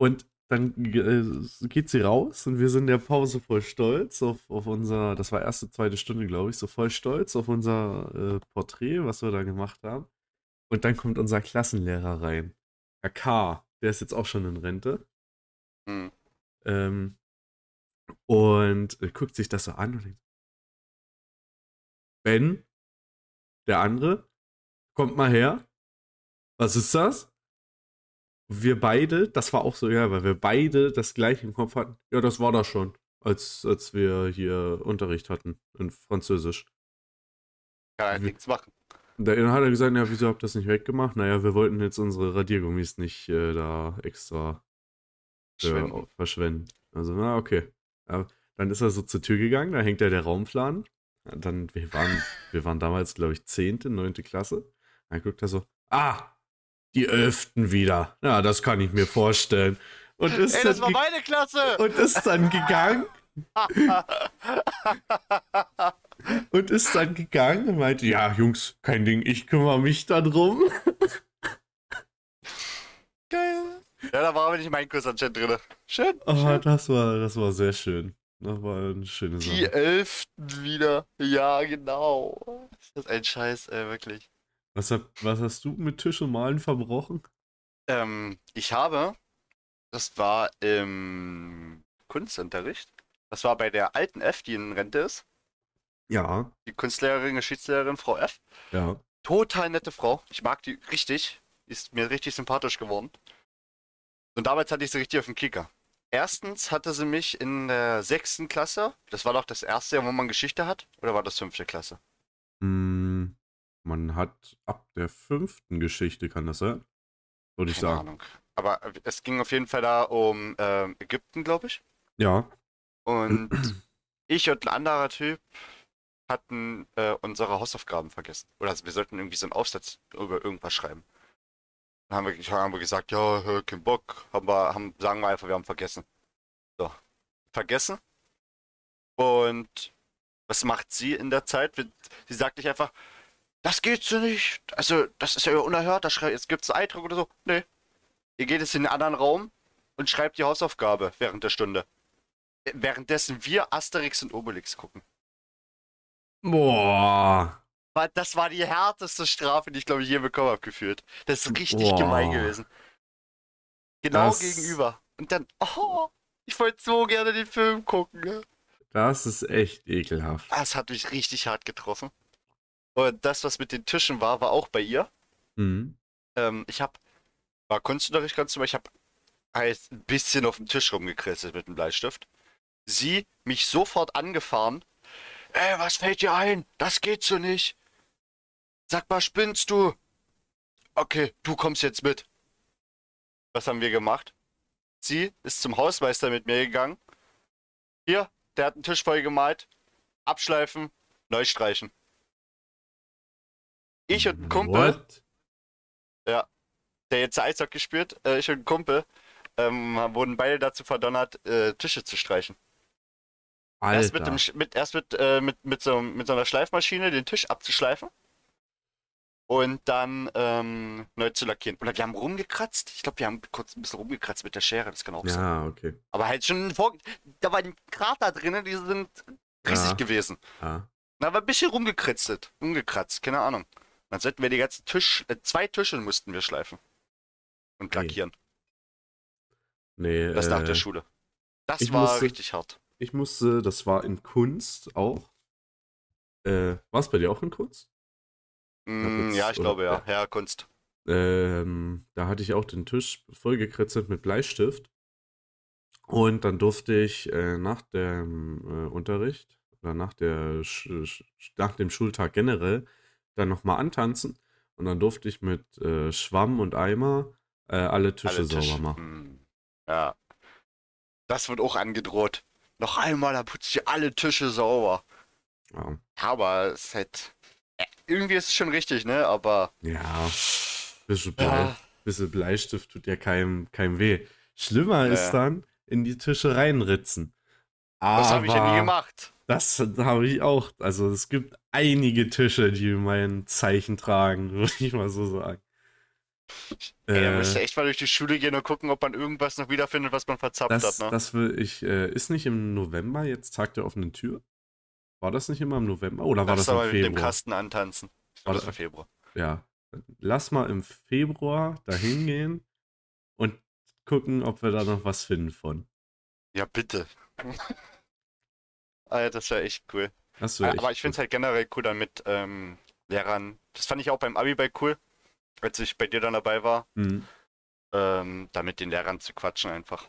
D: Und dann äh, geht sie raus und wir sind in der Pause voll stolz auf, auf unser, das war erste, zweite Stunde, glaube ich, so voll stolz auf unser äh, Porträt, was wir da gemacht haben. Und dann kommt unser Klassenlehrer rein. Herr K., der ist jetzt auch schon in Rente.
C: Hm.
D: Ähm, und äh, guckt sich das so an und denkt, Ben, der andere, kommt mal her. Was ist das? Wir beide, das war auch so, ja, weil wir beide das gleiche im Kopf hatten. Ja, das war das schon, als, als wir hier Unterricht hatten in Französisch.
C: Kann halt nichts machen.
D: Der hat er gesagt, ja, wieso habt ihr das nicht weggemacht? Naja, wir wollten jetzt unsere Radiergummis nicht äh, da extra äh,
C: Verschwenden.
D: verschwenden. Also, na, okay. Ja, dann ist er so zur Tür gegangen, da hängt ja der Raumplan. Dann, wir waren, wir waren damals, glaube ich, 10., 9. Klasse. Dann guckt er so, ah, die Elften wieder. Ja, das kann ich mir vorstellen. Und ist,
C: Ey, das
D: dann,
C: war meine Klasse!
D: und ist dann gegangen und ist dann gegangen und meinte, ja, Jungs, kein Ding, ich kümmere mich da drum.
C: Geil. Ja, da war aber nicht mein Kurs anscheinend drin. Schön.
D: Oh,
C: schön.
D: das war, das war sehr schön. Das war eine schöne
C: Die
D: Sache.
C: Elften wieder. Ja, genau. Das ist ein Scheiß, ey, wirklich.
D: Was, hab, was hast du mit Tisch und Malen verbrochen?
C: Ähm, ich habe, das war im Kunstunterricht. Das war bei der alten F, die in Rente ist.
D: Ja,
C: Die Kunstlehrerin, Geschichtslehrerin, Frau F.
D: ja.
C: Total nette Frau. Ich mag die richtig. Ist mir richtig sympathisch geworden. Und damals hatte ich sie richtig auf dem Kicker. Erstens hatte sie mich in der sechsten Klasse, das war doch das erste Jahr, wo man Geschichte hat, oder war das fünfte Klasse?
D: Hm, man hat ab der fünften Geschichte, kann das sein? Würde ich
C: Keine
D: sagen.
C: Ahnung. Aber es ging auf jeden Fall da um ähm, Ägypten, glaube ich.
D: Ja.
C: Und ich und ein anderer Typ hatten äh, unsere Hausaufgaben vergessen. Oder wir sollten irgendwie so einen Aufsatz über irgendwas schreiben. Dann haben wir, haben wir gesagt, ja, kein Bock. Haben wir, haben, sagen wir einfach, wir haben vergessen. So. Vergessen. Und was macht sie in der Zeit? Sie sagt nicht einfach, das geht so nicht. Also, das ist ja unerhört. Da schrei- jetzt gibt's einen Eindruck oder so. Nee. Ihr geht jetzt in einen anderen Raum und schreibt die Hausaufgabe während der Stunde. Währenddessen wir Asterix und Obelix gucken.
D: Boah.
C: Weil Das war die härteste Strafe, die ich glaube ich je bekommen habe, gefühlt. Das ist richtig
D: Boah.
C: gemein gewesen. Genau
D: Das-
C: gegenüber. Und dann, oh, ich wollte so gerne den Film gucken. Ne?
D: Das ist echt ekelhaft.
C: Das hat mich richtig hart getroffen. Und das, was mit den Tischen war, war auch bei ihr.
D: Mhm.
C: Ähm, ich habe, war Kunstunterricht ganz normal, ich habe halt ein bisschen auf dem Tisch rumgekritzelt mit dem Bleistift. Sie mich sofort angefahren. Ey, was fällt dir ein? Das geht so nicht. Sag mal, spinnst du? Okay, du kommst jetzt mit. Was haben wir gemacht? Sie ist zum Hausmeister mit mir gegangen. Hier, der hat einen Tisch voll gemalt. Abschleifen, neu streichen. Ich und ein Kumpel
D: What?
C: der jetzt Eishockey spielt, äh, ich und ein Kumpel, ähm, wurden beide dazu verdonnert, äh, Tische zu streichen. Erst mit,
D: Alter.
C: dem, mit, erst mit, äh, mit, mit, so, mit so einer Schleifmaschine den Tisch abzuschleifen und dann ähm, neu zu lackieren. Oder wir haben rumgekratzt. Ich glaube, wir haben kurz ein bisschen rumgekratzt mit der Schere, das kann auch sein.
D: Ja, okay.
C: Aber halt schon vor, da war ein Krater drin, die sind riesig
D: Ja.
C: gewesen.
D: Ja.
C: Na, aber ein bisschen rumgekritzelt. Umgekratzt, keine Ahnung. Dann sollten wir die ganzen Tisch, äh, zwei Tische mussten wir schleifen. Und
D: Nee.
C: lackieren.
D: Nee,
C: Das nach
D: äh,
C: der Schule. Das war
D: musste-
C: richtig hart.
D: ich musste, das war in Kunst auch. Äh, war es bei dir auch in Kunst?
C: Mm, ja, ich
D: oder-
C: glaube ja. Ja, Kunst.
D: Ähm, da hatte ich auch den Tisch vollgekritzelt mit Bleistift. Und dann durfte ich äh, nach dem äh, Unterricht oder nach, der Sch nach dem Schultag generell dann nochmal antanzen. Und dann durfte ich mit äh, Schwamm und Eimer äh, alle Tische
C: Alle
D: sauber
C: Tische.
D: machen.
C: Hm. Ja. Das wird auch angedroht. Noch einmal, dann putze ich alle Tische sauber.
D: Ja.
C: Aber es ist halt. Irgendwie ist es schon richtig, ne? Aber.
D: ja, bisschen, Blei
C: Ja.
D: bisschen Bleistift tut ja keinem, keinem weh. Schlimmer
C: Ja.
D: ist dann in die Tische reinritzen.
C: Das habe ich ja nie gemacht.
D: Das habe ich auch. Also es gibt einige Tische, die mein Zeichen tragen, würde ich mal so sagen.
C: Ey, da
D: Äh,
C: müsste echt mal durch die Schule gehen und gucken, ob man irgendwas noch wiederfindet, was man verzapft
D: das,
C: hat, ne?
D: das will ich, äh, ist nicht im November jetzt Tag der offenen Tür? War das nicht immer im November oder war
C: Lass
D: das im
C: mal mit dem
D: Februar?
C: Kasten antanzen. Ich
D: War
C: glaube, das war Februar.
D: Ja. Lass mal im Februar dahin gehen und gucken, ob wir da noch was finden von.
C: Ja, bitte. Alter, das wäre echt cool.
D: Das wär echt
C: Aber ich finde es halt generell cool dann mit ähm, Lehrern. Das fand ich auch beim Abi-Bike cool, als ich bei dir dann dabei war,
D: Hm.
C: ähm, da mit den Lehrern zu quatschen einfach.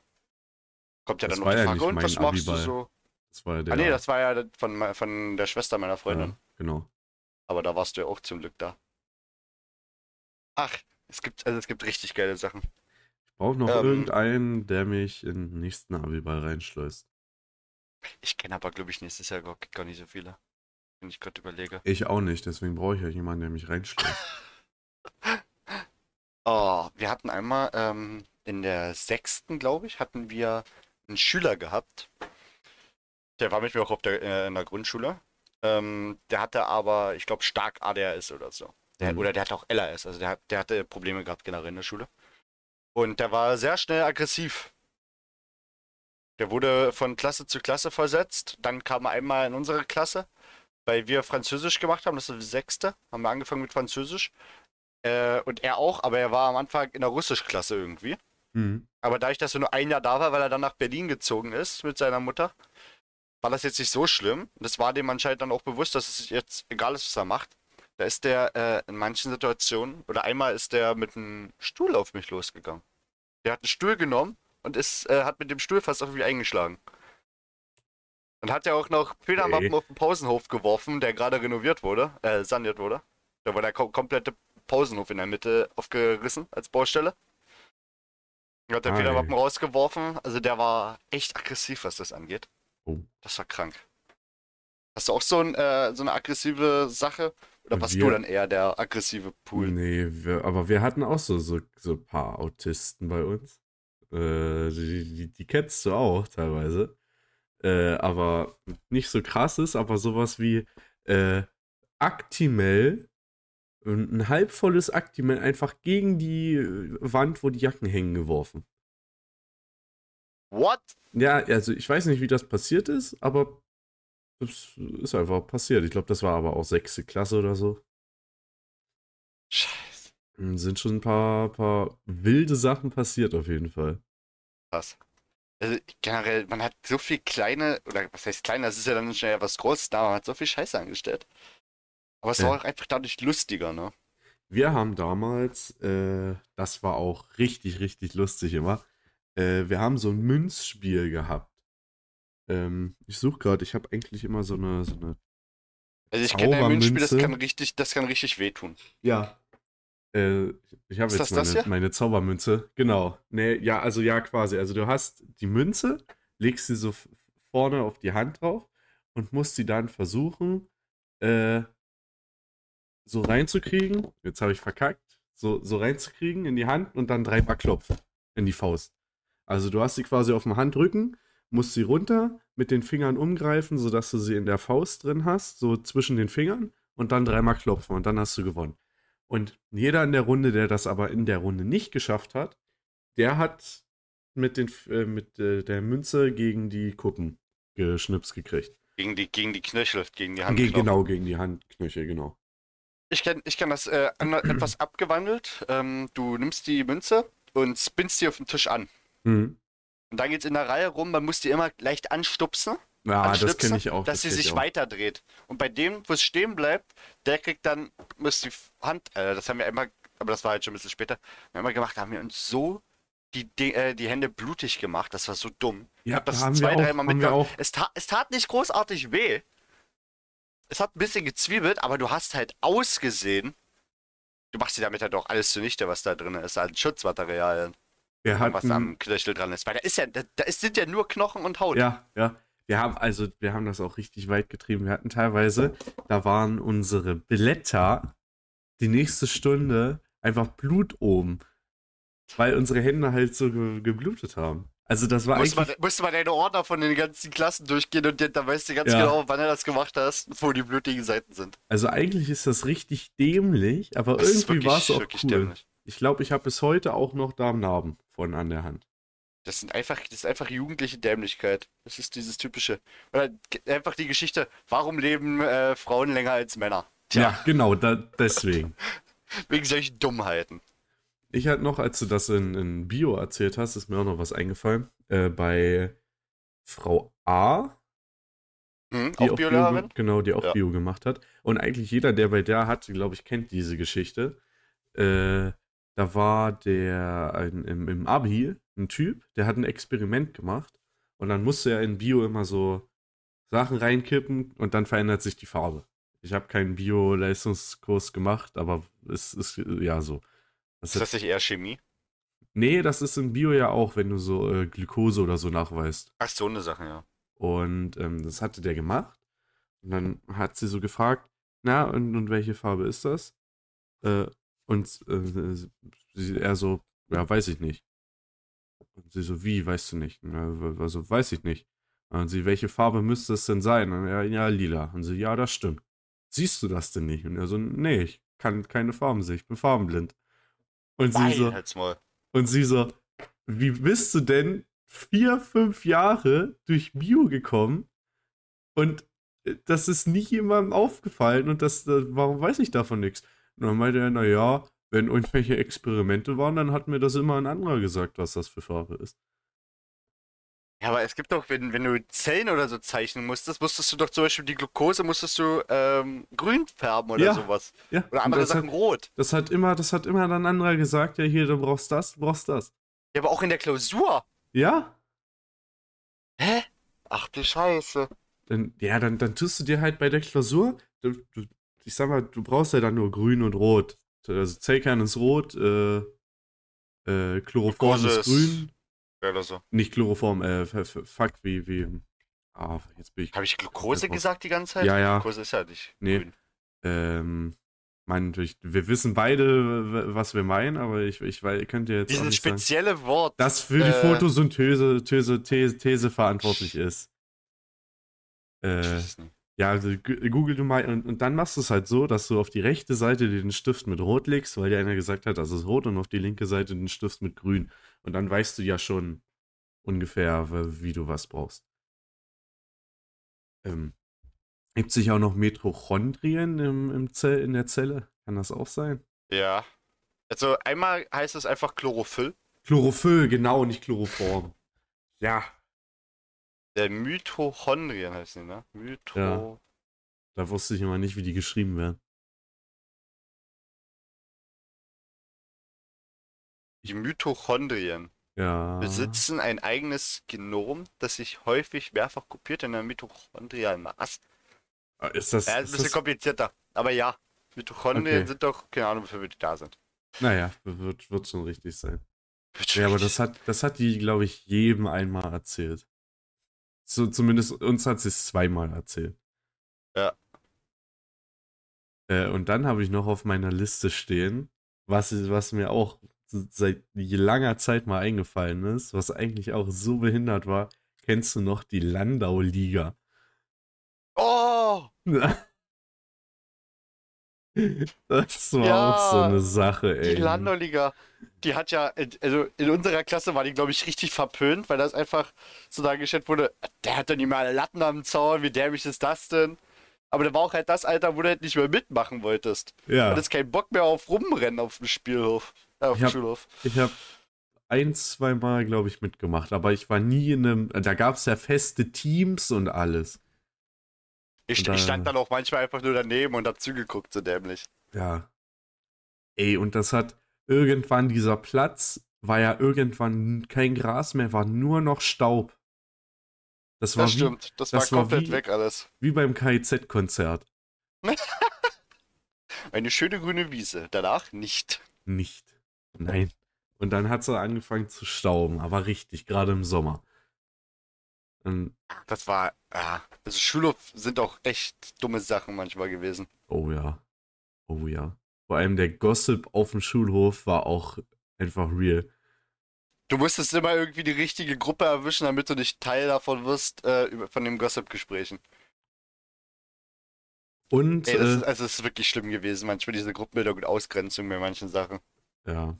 C: Kommt ja
D: Das
C: dann noch die
D: ja
C: Frage,
D: nicht
C: und was machst du so?
D: Das war ja der.
C: Ah nee, das war ja von, von der Schwester meiner Freundin.
D: ja, genau.
C: Aber da warst du ja auch zum Glück da. Ach, es gibt, also es gibt richtig geile Sachen.
D: Ich brauche noch
C: Ähm,
D: irgendeinen, der mich in den nächsten Abi-Ball reinschleust.
C: Ich kenne aber, glaube ich, nächstes Jahr gar, gar nicht so viele. Wenn ich gerade überlege.
D: Ich auch nicht, deswegen brauche ich ja jemanden, der mich reinschleust.
C: Oh, wir hatten einmal ähm, in der sechsten, glaube ich, hatten wir einen Schüler gehabt. Der war mit mir auch auf der, äh, in der Grundschule. Ähm, der hatte aber, ich glaube, stark ADHS oder so. Der,
D: Mhm.
C: Oder der hatte auch LAS, also der, hat- der hatte Probleme gehabt generell in der Schule. Und der war sehr schnell aggressiv. Der wurde von Klasse zu Klasse versetzt. Dann kam er einmal in unsere Klasse, weil wir Französisch gemacht haben. Das ist die sechste. Haben wir angefangen mit Französisch. Äh, und er auch, aber er war am Anfang in der Russischklasse irgendwie.
D: Mhm.
C: Aber dadurch, dass er nur ein Jahr da war, weil er dann nach Berlin gezogen ist mit seiner Mutter, war das jetzt nicht so schlimm. Und das war dem anscheinend dann auch bewusst, dass es jetzt egal ist, was er macht. Da ist der äh, in manchen Situationen, oder einmal ist der mit einem Stuhl auf mich losgegangen. Der hat einen Stuhl genommen und ist, äh, hat mit dem Stuhl fast auf mich eingeschlagen. Und hat ja auch noch Federmappen
D: Okay.
C: auf den Pausenhof geworfen, der gerade renoviert wurde, äh, saniert wurde. Da war der ko komplette Pausenhof in der Mitte aufgerissen als Baustelle. Hat der
D: Ei.
C: Federmappen rausgeworfen. Also der war echt aggressiv, was das angeht.
D: Oh.
C: Das war krank. Hast du auch so, ein, äh, so eine aggressive Sache? Oder warst
D: Wir-
C: du dann eher der aggressive Pool?
D: Nee, wir, aber wir hatten auch so, so, so ein paar Autisten bei uns. Äh, die, die, die kennst du auch teilweise. Äh, aber nicht so krasses, aber sowas wie äh, Actimel, ein halbvolles Actimel einfach gegen die Wand, wo die Jacken hängen, geworfen.
C: What?
D: Ja, also ich weiß nicht, wie das passiert ist, aber das ist einfach passiert. Ich glaube, das war aber auch sechste Klasse oder so.
C: Scheiße.
D: Hm, Sind schon ein paar, paar wilde Sachen passiert auf jeden Fall.
C: Krass. Also generell, man hat so viel kleine, oder was heißt klein, das ist ja dann schnell was Großes da, man hat so viel Scheiße angestellt. Aber es
D: Ja.
C: war auch einfach dadurch lustiger, ne?
D: Wir haben damals, äh, das war auch richtig, richtig lustig immer, äh, wir haben so ein Münzspiel gehabt. Ähm, ich suche gerade, ich habe eigentlich immer so eine, so eine
C: Also ich kenne ein Münzspiel, das kann richtig, das kann richtig wehtun.
D: Ja. Äh, ich habe
C: Ist
D: jetzt
C: das das
D: meine,
C: hier?
D: meine Zaubermünze. Genau. Nee, ja, also ja, quasi. Also du hast die Münze, legst sie so vorne auf die Hand drauf und musst sie dann versuchen, äh, so reinzukriegen. Jetzt habe ich verkackt. So, so reinzukriegen in die Hand und dann dreimal klopfen in die Faust. Also du hast sie quasi auf dem Handrücken, musst sie runter mit den Fingern umgreifen, sodass du sie in der Faust drin hast, so zwischen den Fingern und dann dreimal klopfen und dann hast du gewonnen. Und jeder in der Runde, der das aber in der Runde nicht geschafft hat, der hat mit, den, äh, mit äh, der Münze gegen die Kuppen geschnipst gekriegt.
C: Gegen die, gegen die Knöchel, gegen die
D: Ge
C: Handknochen.
D: genau, gegen die Handknöchel, genau.
C: Ich kann, ich kann das äh, etwas abgewandelt. Ähm, du nimmst die Münze und spinnst die auf den Tisch an.
D: Mhm.
C: Und dann geht's in der Reihe rum, man muss die immer leicht anstupsen,
D: Ja, das
C: anstupsen,
D: kenne ich auch.
C: dass sie
D: kenn ich
C: sich
D: auch.
C: weiter dreht. Und bei dem, wo es stehen bleibt, der kriegt dann, muss die Hand, äh, das haben wir immer, aber das war halt schon ein bisschen später, wir haben immer gemacht, da haben wir uns so die, die, äh, die Hände blutig gemacht, das war so dumm.
D: Ja,
C: hab das
D: haben
C: zwei,
D: wir auch,
C: dreimal
D: wir auch.
C: Es, ta es tat nicht großartig weh. Es hat ein bisschen gezwiebelt, aber du hast halt ausgesehen. Du machst dir damit halt auch alles zunichte, was da drin ist, an Schutzmaterialien,
D: Wir
C: was
D: hatten,
C: am Knöchel dran ist. Weil da ist ja, da, da sind ja nur Knochen und Haut.
D: Ja, ja. Wir haben also, wir haben das auch richtig weit getrieben. Wir hatten teilweise, da waren unsere Blätter die nächste Stunde einfach Blut oben, weil unsere Hände halt so ge geblutet haben. Also das war
C: Musste man,
D: eigentlich,
C: musste man deine Ordner von den ganzen Klassen durchgehen und dann weißt du ganz
D: Ja.
C: genau, wann du das gemacht hast, wo die blutigen Seiten sind.
D: also eigentlich ist das richtig dämlich, aber
C: Das
D: irgendwie war es auch
C: wirklich
D: cool.
C: dämlich.
D: Ich glaube, ich habe bis heute auch noch Darmnarben von an der Hand.
C: Das sind einfach, das ist einfach jugendliche Dämlichkeit. Das ist dieses typische. Oder einfach die Geschichte, warum leben äh, Frauen länger als Männer?
D: Ja, genau, da, deswegen.
C: Wegen solchen Dummheiten.
D: Ich hatte noch, als du das in, in Bio erzählt hast, ist mir auch noch was eingefallen. Äh, bei Frau A,
C: Hm,
D: die
C: auch
D: Bio,
C: Biolehrerin?
D: ge- genau, die auch
C: Ja.
D: Bio gemacht hat. Und eigentlich jeder, der bei der hat, glaube ich, kennt diese Geschichte. Äh, da war der ein, im, im Abi ein Typ, der hat ein Experiment gemacht und dann musste er in Bio immer so Sachen reinkippen und dann verändert sich die Farbe. Ich habe keinen Bio-Leistungskurs gemacht, aber es ist ja so. Das
C: Ist das nicht eher Chemie?
D: Nee, das ist im Bio ja auch, wenn du so äh, Glukose oder so nachweist.
C: Ach, so eine Sache, ja.
D: Und ähm, das hatte der gemacht. Und dann hat sie so gefragt, na, und, und welche Farbe ist das? Äh, und äh, sie, er so, ja, weiß ich nicht. Und sie so, wie, weißt du nicht? Also, weiß ich nicht. Und sie, welche Farbe müsste es denn sein? Und er, ja, lila. Und sie, ja, das stimmt. Siehst du das denn nicht? Und er so, nee, ich kann keine Farben sehen, ich bin farbenblind. Und sie so,
C: halt's Maul.
D: und sie so, wie bist du denn vier, fünf Jahre durch Bio gekommen und äh, das ist nie jemandem aufgefallen und das, äh, warum weiß ich davon nichts? Und dann meinte er, naja, wenn irgendwelche Experimente waren, dann hat mir das immer ein anderer gesagt, was das für Farbe ist.
C: Ja, aber es gibt doch, wenn, wenn du Zellen oder so zeichnen musstest, musstest du doch zum Beispiel die Glucose musstest du ähm, grün färben oder
D: Ja.
C: sowas.
D: Ja,
C: Oder andere Sachen
D: hat,
C: rot.
D: das hat immer, das hat immer ein anderer gesagt, ja hier, du brauchst das, du brauchst das.
C: Ja, aber auch in der Klausur.
D: Ja?
C: Hä? Ach du Scheiße.
D: Dann, ja, dann, dann tust du dir halt bei der Klausur, du, du, ich sag mal, du brauchst ja dann nur grün und rot. Also Zellkern ist rot, äh, äh, Chloroform
C: Glucose
D: ist
C: ist-
D: grün.
C: Oder so.
D: Nicht Chloroform, äh, fuck, wie, wie, ah, jetzt bin ich,
C: Habe ich Glucose gesagt die ganze Zeit?
D: Ja, ja.
C: Glucose ist ja nicht
D: Nee.
C: grün.
D: ähm, mein, ich, wir wissen beide, was wir meinen, aber ich, ich weil, könnt ihr jetzt
C: Dieses
D: nicht sagen,
C: spezielle Wort.
D: das für die
C: äh,
D: Photosynthese These, These, verantwortlich ist.
C: Ich
D: Äh,
C: weiß es nicht.
D: Ja, also google du mal und, und dann machst du es halt so, dass du auf die rechte Seite den Stift mit Rot legst, weil dir einer gesagt hat, das ist Rot und auf die linke Seite den Stift mit Grün. Und dann weißt du ja schon ungefähr, wie du was brauchst. Ähm, gibt sich auch noch Mitochondrien im, im Zell, in der Zelle? Kann das auch sein?
C: Ja. Also einmal heißt es einfach Chlorophyll.
D: Chlorophyll, genau, nicht Chloroform. Ja,
C: Der Mitochondrien heißt die, ne? Mito.
D: Ja. da wusste ich immer nicht, wie die geschrieben werden.
C: Die Mitochondrien
D: Ja.
C: besitzen ein eigenes Genom, das sich häufig mehrfach kopiert in der mitochondrialen Maß.
D: Ah, Ist das,
C: Ja, ist ein bisschen
D: das
C: komplizierter. Aber ja, Mitochondrien
D: Okay.
C: sind doch, keine Ahnung, wofür die da sind.
D: Naja, wird, wird schon richtig sein. Ja, aber das hat, das hat die, glaube ich, jedem einmal erzählt. So, zumindest uns hat sie es zweimal erzählt.
C: Ja.
D: Äh, und dann habe ich noch auf meiner Liste stehen, was, was mir auch seit langer Zeit mal eingefallen ist, was eigentlich auch so behindert war. Kennst du noch die Landau-Liga?
C: Oh!
D: Das war
C: Ja,
D: auch so eine Sache,
C: Die
D: ey.
C: Die hat ja, also in unserer Klasse war die, glaube ich, richtig verpönt, weil das einfach so dargestellt wurde, der hat doch nicht mal Latten am Zaun, wie dämlich ist das denn? Aber da war auch halt das Alter, wo du halt nicht mehr mitmachen wolltest. Du
D: Ja,
C: hattest keinen Bock mehr auf Rumrennen auf dem Spielhof, äh, auf dem
D: Ja.
C: Schulhof.
D: ich habe ein, zwei Mal, glaube ich, mitgemacht, aber ich war nie in einem, da gab es ja feste Teams und alles.
C: Ich,
D: Und da-
C: ich stand dann auch manchmal einfach nur daneben und hab zugeguckt, so dämlich.
D: Ja. Ey, und das hat irgendwann, dieser Platz war ja irgendwann kein Gras mehr, war nur noch Staub. Das war
C: Das
D: wie,
C: stimmt, das,
D: das
C: war
D: war
C: komplett
D: wie-
C: weg alles.
D: wie beim KIZ-Konzert.
C: Eine schöne grüne Wiese, danach nicht.
D: Nicht. Nein. Und dann hat sie angefangen zu stauben, aber richtig, gerade im Sommer. Und,
C: Das war, ah, also Schulhof sind auch echt dumme Sachen manchmal gewesen.
D: oh ja. Oh ja. Vor allem der Gossip auf dem Schulhof war auch einfach real.
C: Du musstest immer irgendwie die richtige Gruppe erwischen, damit du nicht Teil davon wirst, äh, von den Gossip-Gesprächen.
D: Und,
C: Ey, das
D: äh,
C: ist, also es ist wirklich schlimm gewesen, manchmal diese Gruppenbildung und Ausgrenzung bei manchen Sachen.
D: Ja.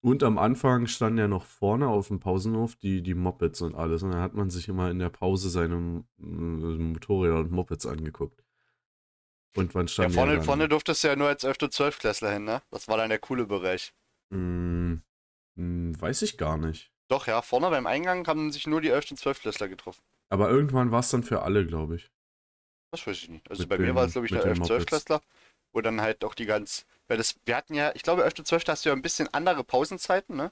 D: Und am Anfang standen ja noch vorne auf dem Pausenhof die, die Mopeds und alles. Und dann hat man sich immer in der Pause seine äh, Motorräder und Mopeds angeguckt. Und wann
C: Ja,
D: stand
C: vorne,
D: dann,
C: vorne durftest du ja nur als 11. und 12. Klässler hin, ne? Das war dann der coole Bereich.
D: Hm, hm, weiß ich gar nicht.
C: Doch, ja, vorne beim Eingang haben sich nur die 11. und 12. Klässler getroffen.
D: Aber irgendwann war es dann für alle, glaube ich.
C: Das weiß ich nicht. Also
D: Mit
C: bei mir
D: den-
C: war es, glaube ich,
D: den
C: 11. 12.
D: Mopeds.
C: Klässler. Wo dann halt auch die ganz. Weil das, wir hatten ja, ich glaube, 11. 12. hast du ja ein bisschen andere Pausenzeiten, ne?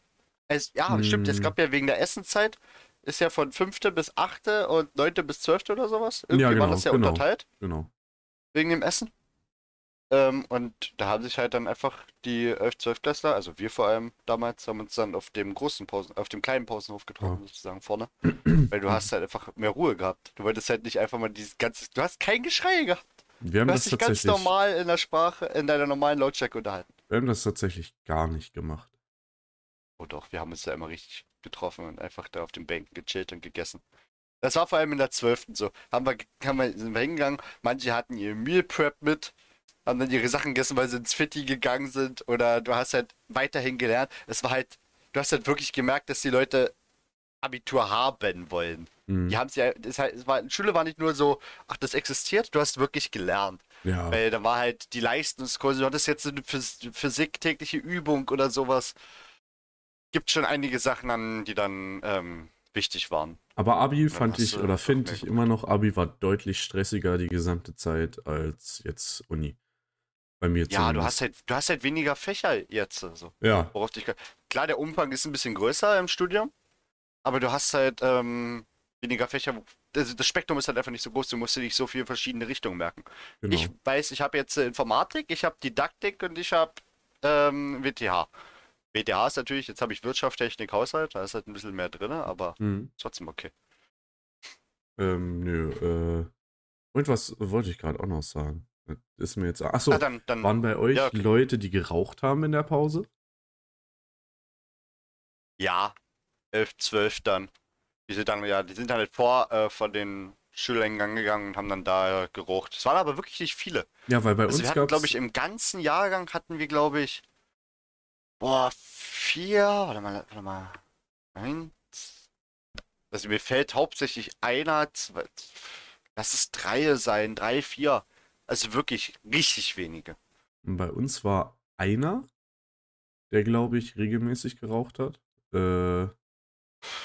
C: Es, ja, stimmt, es
D: Hm.
C: gab ja wegen der Essenzeit, ist ja von 5. bis 8. und 9. bis 12. oder sowas. Irgendwie
D: Ja,
C: war
D: genau,
C: das ja
D: genau.
C: unterteilt,
D: Genau.
C: Wegen dem Essen. Ähm, und da haben sich halt dann einfach die 11. 12. Klässler, also wir vor allem damals, haben uns dann auf dem großen Pausen, auf dem kleinen Pausenhof getroffen,
D: Ja.
C: sozusagen vorne. Weil du hast halt einfach mehr Ruhe gehabt. Du wolltest halt nicht einfach mal dieses ganze, du hast kein Geschrei gehabt.
D: Wir haben
C: Du
D: das
C: hast dich ganz normal in der Sprache, in deiner normalen Lautstärke unterhalten.
D: wir haben das tatsächlich gar nicht gemacht.
C: Oh doch, wir haben uns da immer richtig getroffen und einfach da auf den Bänken gechillt und gegessen. Das war vor allem in der 12. so. Haben wir, haben wir, sind wir hingegangen, manche hatten ihr Meal Prep mit, haben dann ihre Sachen gegessen, weil sie ins Fitti gegangen sind oder du hast halt weiterhin gelernt. Es war halt, du hast halt wirklich gemerkt, dass die Leute Abitur haben wollen.
D: Hm,
C: Die haben es ja, das halt, war, Schule war nicht nur so, ach, das existiert, du hast wirklich gelernt.
D: ja.
C: Weil da war halt die Leistungskurse, du hattest jetzt eine Phys Physik tägliche Übung oder sowas. Gibt schon einige Sachen an, die dann ähm, wichtig waren.
D: Aber Abi fand ich
C: du
D: oder finde ich immer noch, Abi war deutlich stressiger die gesamte Zeit als jetzt Uni. Bei mir
C: Ja, du
D: zumindest.
C: hast halt, du hast halt weniger Fächer jetzt. Also,
D: Ja,
C: worauf dich, klar, der Umfang ist ein bisschen größer im Studium, aber du hast halt ähm, weniger Fächer. wo- Also das Spektrum ist halt einfach nicht so groß, du musst dir nicht so viele verschiedene Richtungen merken.
D: genau.
C: Ich weiß, ich habe jetzt äh, Informatik, ich habe Didaktik und ich habe ähm, WTH. WTH ist natürlich, jetzt habe ich Wirtschaft, Technik, Haushalt, da ist halt ein bisschen mehr drin, aber
D: Hm.
C: trotzdem okay.
D: Ähm, nö, äh. Und was wollte ich gerade auch noch sagen? Das ist mir jetzt. Achso,
C: Ah, dann, dann
D: waren bei euch
C: ja, okay.
D: Leute, die geraucht haben in der Pause?
C: ja, 11, 12 dann. Die sind dann, ja, die sind dann halt vor äh, von den Schuleingang gegangen und haben dann da äh, gerucht. Es waren aber wirklich nicht viele.
D: Ja, weil bei
C: Also
D: uns
C: wir hatten, glaube ich, im ganzen Jahrgang hatten wir, glaube ich, boah, vier, warte mal, warte mal, eins. Also mir fällt hauptsächlich einer, zwei, lass es drei sein, drei, vier. Also wirklich richtig wenige.
D: bei uns war einer, der, glaube ich, regelmäßig geraucht hat. Äh,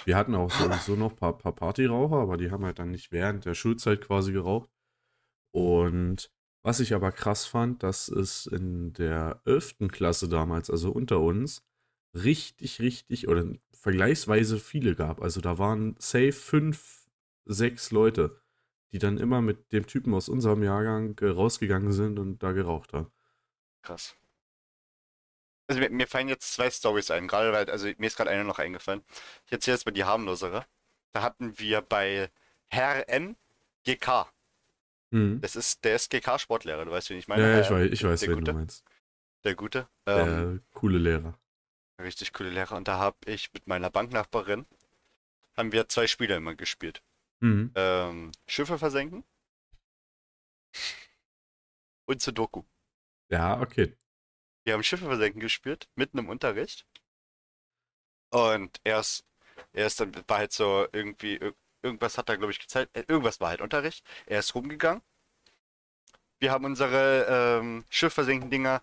D: wir hatten auch sowieso noch ein paar, paar Partyraucher, aber die haben halt dann nicht während der Schulzeit quasi geraucht. Und was ich aber krass fand, dass es in der 11. Klasse damals, also unter uns, richtig, richtig oder vergleichsweise viele gab. Also da waren safe fünf, sechs Leute, die dann immer mit dem Typen aus unserem Jahrgang äh, rausgegangen sind und da geraucht haben.
C: Krass. Also mir, mir fallen jetzt zwei Stories ein, gerade weil, also mir ist gerade eine noch eingefallen. Ich erzähle jetzt mal die harmlosere. Da hatten wir bei Herr N GK.
D: Mhm.
C: Das ist, der ist GK-Sportlehrer, du weißt, wen ich meine.
D: Ja, ich
C: Herr-
D: weiß, ich weiß
C: der
D: wen
C: Gute,
D: du meinst.
C: Der Gute.
D: Der
C: Ähm,
D: coole Lehrer.
C: richtig coole Lehrer. Und da habe ich mit meiner Banknachbarin, haben wir zwei Spiele immer gespielt.
D: Mhm.
C: Ähm, Schiffe versenken und Sudoku.
D: Ja, okay.
C: Wir haben Schiffe versenken gespielt, mitten im Unterricht. Und er ist, er ist dann, war halt so irgendwie, ir- irgendwas hat er, glaube ich, gezeigt. äh, Irgendwas war halt Unterricht. Er ist rumgegangen. Wir haben unsere ähm, Schiffversenken-Dinger.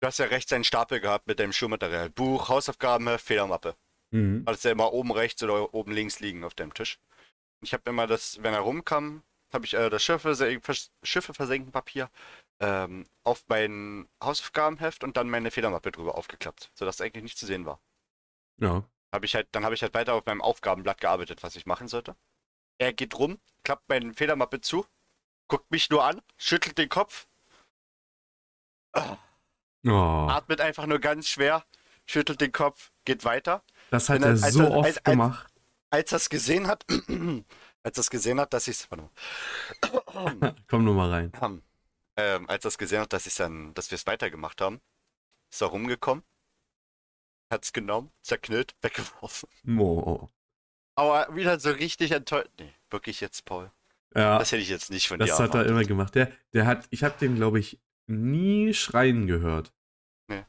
C: Du hast ja rechts einen Stapel gehabt mit deinem Schulmaterial. Buch, Hausaufgaben, Federmappe.
D: Mhm.
C: Alles ja immer oben rechts oder oben links liegen auf deinem Tisch. Ich habe immer das, wenn er rumkam, habe ich äh, das Schiffe, Schiffe versenken Papier ähm, auf mein Hausaufgabenheft und dann meine Federmappe drüber aufgeklappt, sodass eigentlich nicht zu sehen war.
D: Ja.
C: Hab ich halt, dann habe ich halt weiter auf meinem Aufgabenblatt gearbeitet, was ich machen sollte. Er geht rum, klappt meine Federmappe zu, guckt mich nur an, schüttelt den Kopf,
D: Oh,
C: atmet einfach nur ganz schwer, schüttelt den Kopf, geht weiter.
D: das hat er
C: er- als
D: so
C: er-
D: oft
C: als- als-
D: gemacht.
C: Als er es gesehen hat, als er es gesehen hat, dass ich es.
D: Komm nur mal rein.
C: Ähm, als er es gesehen hat, dass ich dann, dass wir es weitergemacht haben, ist er rumgekommen, hat es genommen, zerknüllt, weggeworfen.
D: Oh.
C: Aber wieder so richtig enttäuscht. Nee, wirklich jetzt, Paul.
D: Ja,
C: Das hätte ich jetzt nicht von
D: das
C: dir
D: hat er
C: erwartet.
D: immer gemacht. Der, der hat, ich habe den, glaube ich, nie schreien gehört.
C: Nee.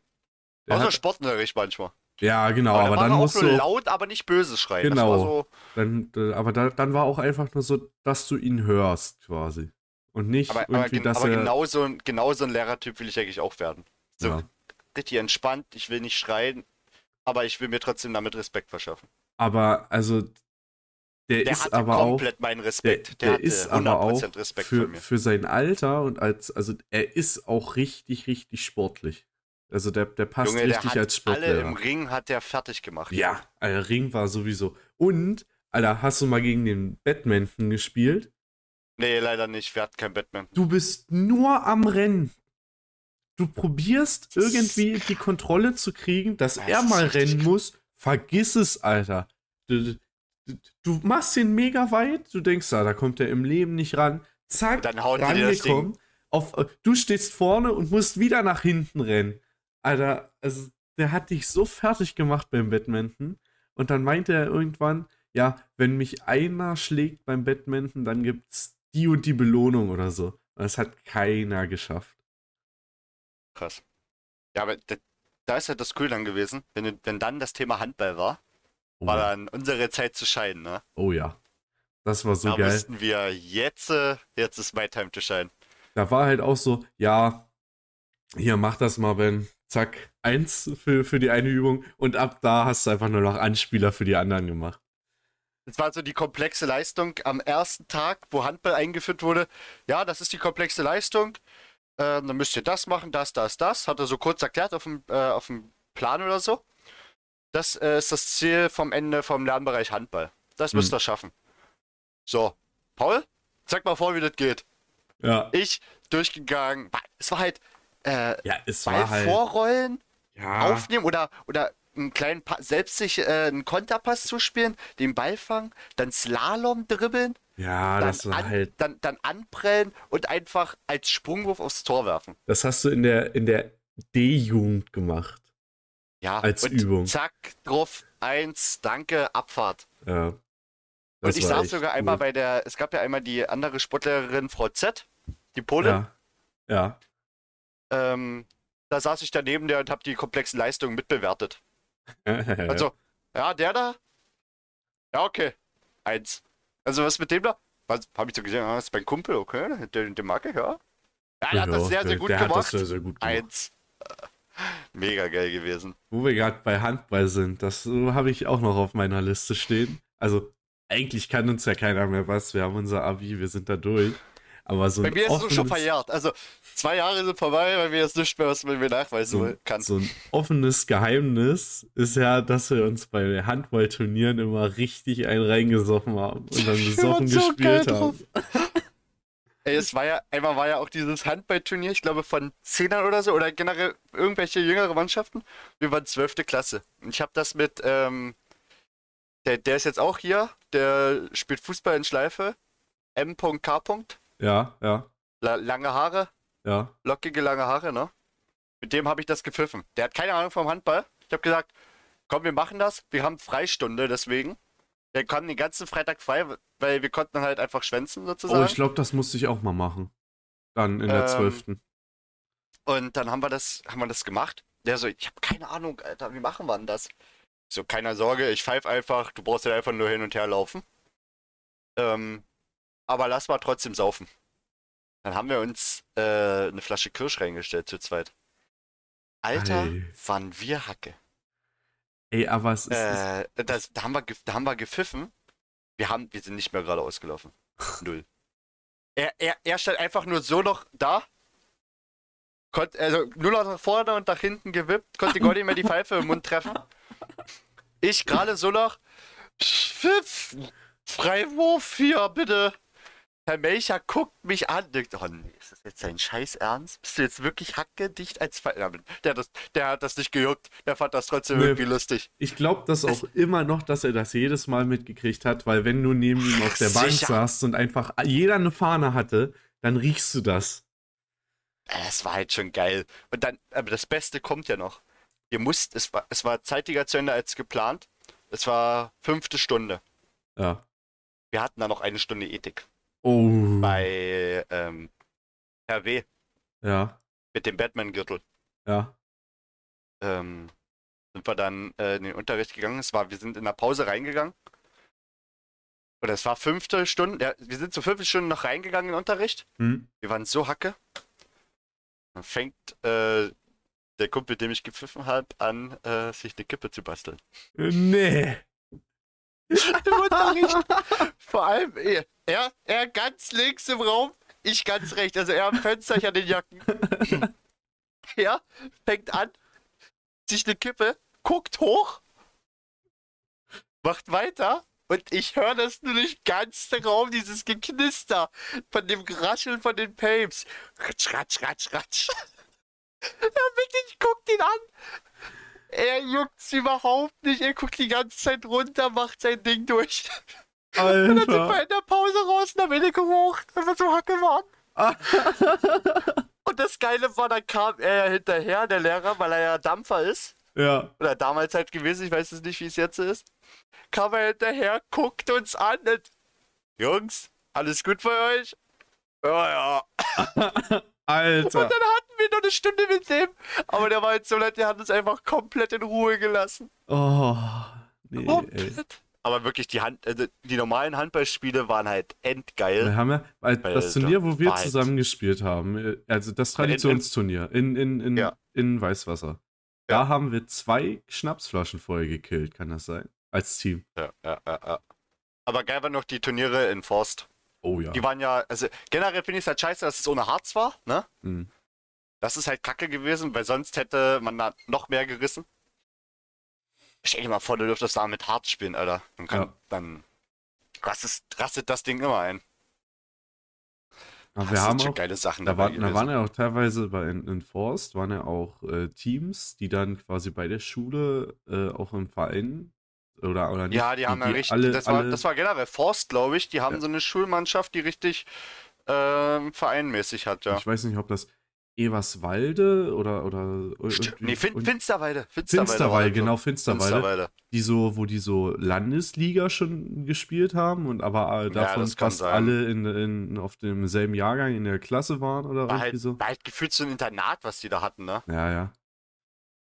D: Der
C: Außer
D: hat,
C: Sportunterricht manchmal.
D: ja, genau,
C: aber,
D: aber, dann
C: er
D: musst du.
C: laut, aber nicht böses schreien.
D: Genau.
C: Das so,
D: Dann, aber da, dann war auch einfach nur so, dass du ihn hörst, quasi. Und nicht
C: aber, aber,
D: irgendwie,
C: gen-
D: dass
C: aber
D: er.
C: genau, so, ein- genau so ein Lehrertyp will ich eigentlich auch werden. So
D: Ja.
C: richtig entspannt, ich will nicht schreien, aber ich will mir trotzdem damit Respekt verschaffen.
D: Aber, also, der,
C: Der
D: ist aber auch.
C: komplett meinen
D: Der,
C: Respekt.
D: der ist aber auch
C: 100% Respekt
D: für, für sein Alter und als, also er ist auch richtig, richtig sportlich. Also der, der passt
C: Junge, der
D: richtig
C: hat
D: als
C: alle
D: Sportlehrer.
C: im Ring hat der fertig gemacht.
D: Ja, Alter, Ring war sowieso. Und, Alter, hast du mal gegen den Badminton gespielt?
C: Nee, leider nicht. Wir hatten kein Batman.
D: Du bist nur am Rennen. Du probierst irgendwie die Kontrolle zu kriegen, dass
C: Das
D: er mal rennen muss. Vergiss es, Alter. Du, du, du machst ihn mega weit. Du denkst, ah, da kommt er im Leben nicht ran. Zack,
C: Dann haut er dir das Ding.
D: Auf, du stehst vorne und musst wieder nach hinten rennen. Alter, also, der hat dich so fertig gemacht beim Badminton. Und dann meinte er irgendwann, ja, wenn mich einer schlägt beim Badminton, dann gibt's die und die Belohnung oder so. Das hat keiner geschafft.
C: Krass. Ja, aber da, da ist ja das cool dann gewesen, wenn, wenn dann das Thema Handball war,
D: Oh,
C: war dann unsere Zeit zu scheinen, ne?
D: oh ja. Das war so
C: da
D: geil.
C: wussten wir, jetzt, äh, jetzt ist my time to shine.
D: Da war halt auch so, ja, hier mach das mal, Ben. Zack, eins für, für die eine Übung. Und ab da hast du einfach nur noch Anspieler für die anderen gemacht.
C: Das war so die komplexe Leistung am ersten Tag, wo Handball eingeführt wurde. Ja, das ist die komplexe Leistung. Ähm, dann müsst ihr das machen, das, das, das. Hat er so kurz erklärt auf dem, äh, auf dem Plan oder so. Das äh, ist das Ziel vom Ende vom Lernbereich Handball. Das müsst
D: Hm.
C: ihr schaffen. So, Paul, zeig mal vor, wie das geht.
D: Ja.
C: Ich durchgegangen. Es war halt äh,
D: Ja, es
C: Ball
D: war halt.
C: vorrollen,
D: ja,
C: aufnehmen oder, oder einen kleinen pa selbst sich äh, einen Konterpass zuspielen, den Ball fangen, dann Slalom dribbeln,
D: ja,
C: dann,
D: das war
C: an,
D: halt.
C: dann, dann anprellen und einfach als Sprungwurf aufs Tor werfen.
D: Das hast du in der, in der D-Jugend gemacht.
C: Ja,
D: Als Übung.
C: Zack, drauf, eins, danke, Abfahrt.
D: Ja.
C: Und ich saß sogar
D: cool.
C: einmal bei der, es gab ja einmal die andere Sportlehrerin, Frau Z, die Polin.
D: Ja.
C: Ähm, da saß ich daneben der und habe die komplexen Leistungen mitbewertet.
D: Ja.
C: Also, ja, der da? Ja, okay. Eins. Also, was mit dem da? Was, hab ich so gesehen, ah, das ist mein Kumpel, okay, der, der mag ich, ja. Ja, der hat das sehr, sehr
D: der-
C: gut
D: der Hat das
C: gemacht.
D: sehr, sehr gut gemacht.
C: Eins. Mega geil gewesen.
D: Wo wir gerade bei Handball sind, das äh, habe ich auch noch auf meiner Liste stehen. Also, eigentlich kann uns ja keiner mehr was. Wir haben unser Abi, wir sind da durch. Aber so
C: Bei mir ist es schon
D: offenes-
C: verjährt. Also, zwei Jahre sind vorbei, bei mir ist nichts mehr, was man mir nachweisen
D: so,
C: kann.
D: so ein offenes Geheimnis ist ja, dass wir uns bei Handballturnieren immer richtig einen reingesoffen haben und dann besoffen
C: so
D: gespielt haben.
C: Ey, es war ja, einmal war ja auch dieses Handballturnier, ich glaube von Zehnern oder so, oder generell irgendwelche jüngere Mannschaften. Wir waren zwölfte Klasse. Und ich habe das mit, ähm, der, der ist jetzt auch hier, der spielt Fußball in Schleife. M.K.
D: Ja, ja,
C: La lange Haare,
D: ja.
C: lockige lange Haare, ne? Mit dem habe ich das gepfiffen. Der hat keine Ahnung vom Handball. Ich habe gesagt, komm, wir machen das. Wir haben Freistunde deswegen. Wir haben den ganzen Freitag frei, weil wir konnten halt einfach schwänzen sozusagen.
D: Oh, ich glaube, das musste ich auch mal machen. Dann in der
C: Ähm,
D: 12.
C: Und dann haben wir das, haben wir das gemacht. Der so, ich habe keine Ahnung, Alter, wie machen wir denn das? Ich So, keine Sorge, ich pfeife einfach, du brauchst ja einfach nur hin und her laufen. Ähm, aber lass mal trotzdem saufen. Dann haben wir uns äh, eine Flasche Kirsch reingestellt zu zweit. Alter, waren wir Hacke.
D: Ey, aber es ist.
C: Äh, das, da, haben wir, da haben wir gepfiffen. Wir, haben, wir sind nicht mehr geradeaus gelaufen. Null. Er, er, er stand einfach nur so noch da. Konnt, also nur noch nach vorne und nach hinten gewippt. Konnte gar nicht mehr die Pfeife im Mund treffen. Ich gerade so noch. Pfiff! Freiwurf hier, bitte! Herr Melcher guckt mich an. Denkt, oh nee, ist das jetzt dein Scheiß Ernst? Bist du jetzt wirklich hackedicht als? Ja, Der, hat das, der hat das nicht gejuckt. Der fand das trotzdem
D: Nee.
C: irgendwie lustig.
D: Ich glaube das auch immer noch, dass er das jedes Mal mitgekriegt hat, weil wenn du neben ihm auf der Bank
C: Sicher.
D: saßt und einfach jeder eine Fahne hatte, dann riechst du das.
C: Es war halt schon geil. Und dann, aber das Beste kommt ja noch. Ihr musst, es war, es war zeitiger zu Ende als geplant. Es war fünfte Stunde.
D: Ja.
C: Wir hatten da noch eine Stunde Ethik.
D: Oh.
C: Bei ähm, Herr W.
D: Ja,
C: mit dem Batman-Gürtel.
D: ja.
C: Ähm, sind wir dann äh, in den Unterricht gegangen. Es war, wir sind in der Pause reingegangen. Oder es war fünfte Stunde. Ja, wir sind zur fünften Stunde noch reingegangen in den Unterricht.
D: Hm?
C: Wir waren so hacke. Dann fängt äh, der Kumpel, dem ich gepfiffen habe, an, äh, sich eine Kippe zu basteln.
D: Nee.
C: Unterricht. Vor allem er, er, er ganz links im Raum, ich ganz rechts. Also er am Fenster, ich an den Jacken. Er fängt an, sich eine Kippe, guckt hoch, macht weiter und ich höre das nur durch ganz den Raum, dieses Geknister von dem Rascheln von den Papes. Ratsch, ratsch, ratsch, ratsch. Ja, bitte, ich guck ihn an. Er juckt's überhaupt nicht. Er guckt die ganze Zeit runter, macht sein Ding durch. Und dann sind wir
D: Alter.
C: in der Pause raus und am Ende gerucht, weil wir so hacke waren. Und das Geile war, dann kam er ja hinterher, der Lehrer, weil er ja Dampfer ist.
D: Ja.
C: Oder damals halt gewesen, ich weiß es nicht, wie es jetzt ist. Kam er hinterher, guckt uns an und, Jungs, alles gut bei euch? Ja, ja.
D: Alter.
C: Und dann hatten wir noch eine Stunde mit dem. Aber der war jetzt so nett, der hat uns einfach komplett in Ruhe gelassen.
D: Oh. Nee.
C: Komplett. Aber wirklich, die, Hand, also die normalen Handballspiele waren halt endgeil.
D: Wir haben ja, weil das Turnier, wo wir
C: Wald.
D: zusammen gespielt haben, also das Traditionsturnier in, in, in,
C: Ja.
D: in Weißwasser. Da haben wir zwei Schnapsflaschen vorher gekillt, kann das sein? Als Team.
C: Ja, ja, ja, ja. Aber geil waren noch die Turniere in Forst.
D: Oh ja.
C: Die waren ja, also generell finde ich es halt scheiße, dass es ohne Harz war, ne?
D: Hm.
C: Das ist halt kacke gewesen, weil sonst hätte man da noch mehr gerissen. Stell dir mal vor, du dürftest da mit Harz spielen, Alter. Dann, kann,
D: Ja.
C: dann rastet, rastet das Ding immer ein. Das
D: wir
C: sind
D: haben
C: schon
D: auch,
C: geile Sachen
D: da, war, da waren ja auch teilweise bei Forst, waren ja auch äh, Teams, die dann quasi bei der Schule äh, auch im Verein oder, oder nicht.
C: Ja, die haben ja richtig,
D: alle,
C: das, war,
D: alle,
C: das war generell Forst, glaube ich. Die haben
D: Ja.
C: so eine Schulmannschaft, die richtig ähm, vereinmäßig hat, ja.
D: Ich weiß nicht, ob das Everswalde oder oder
C: Stimmt. Nee, fin Finsterwalde. Das so.
D: genau, Finsterwalde.
C: Finsterwalde.
D: die so, wo die so Landesliga schon gespielt haben und aber äh, davon
C: kann
D: fast
C: sein.
D: alle in, in, auf demselben Jahrgang in der Klasse waren oder
C: War
D: irgendwie
C: halt,
D: so.
C: war halt gefühlt so ein Internat, was die da hatten, ne?
D: Ja, ja.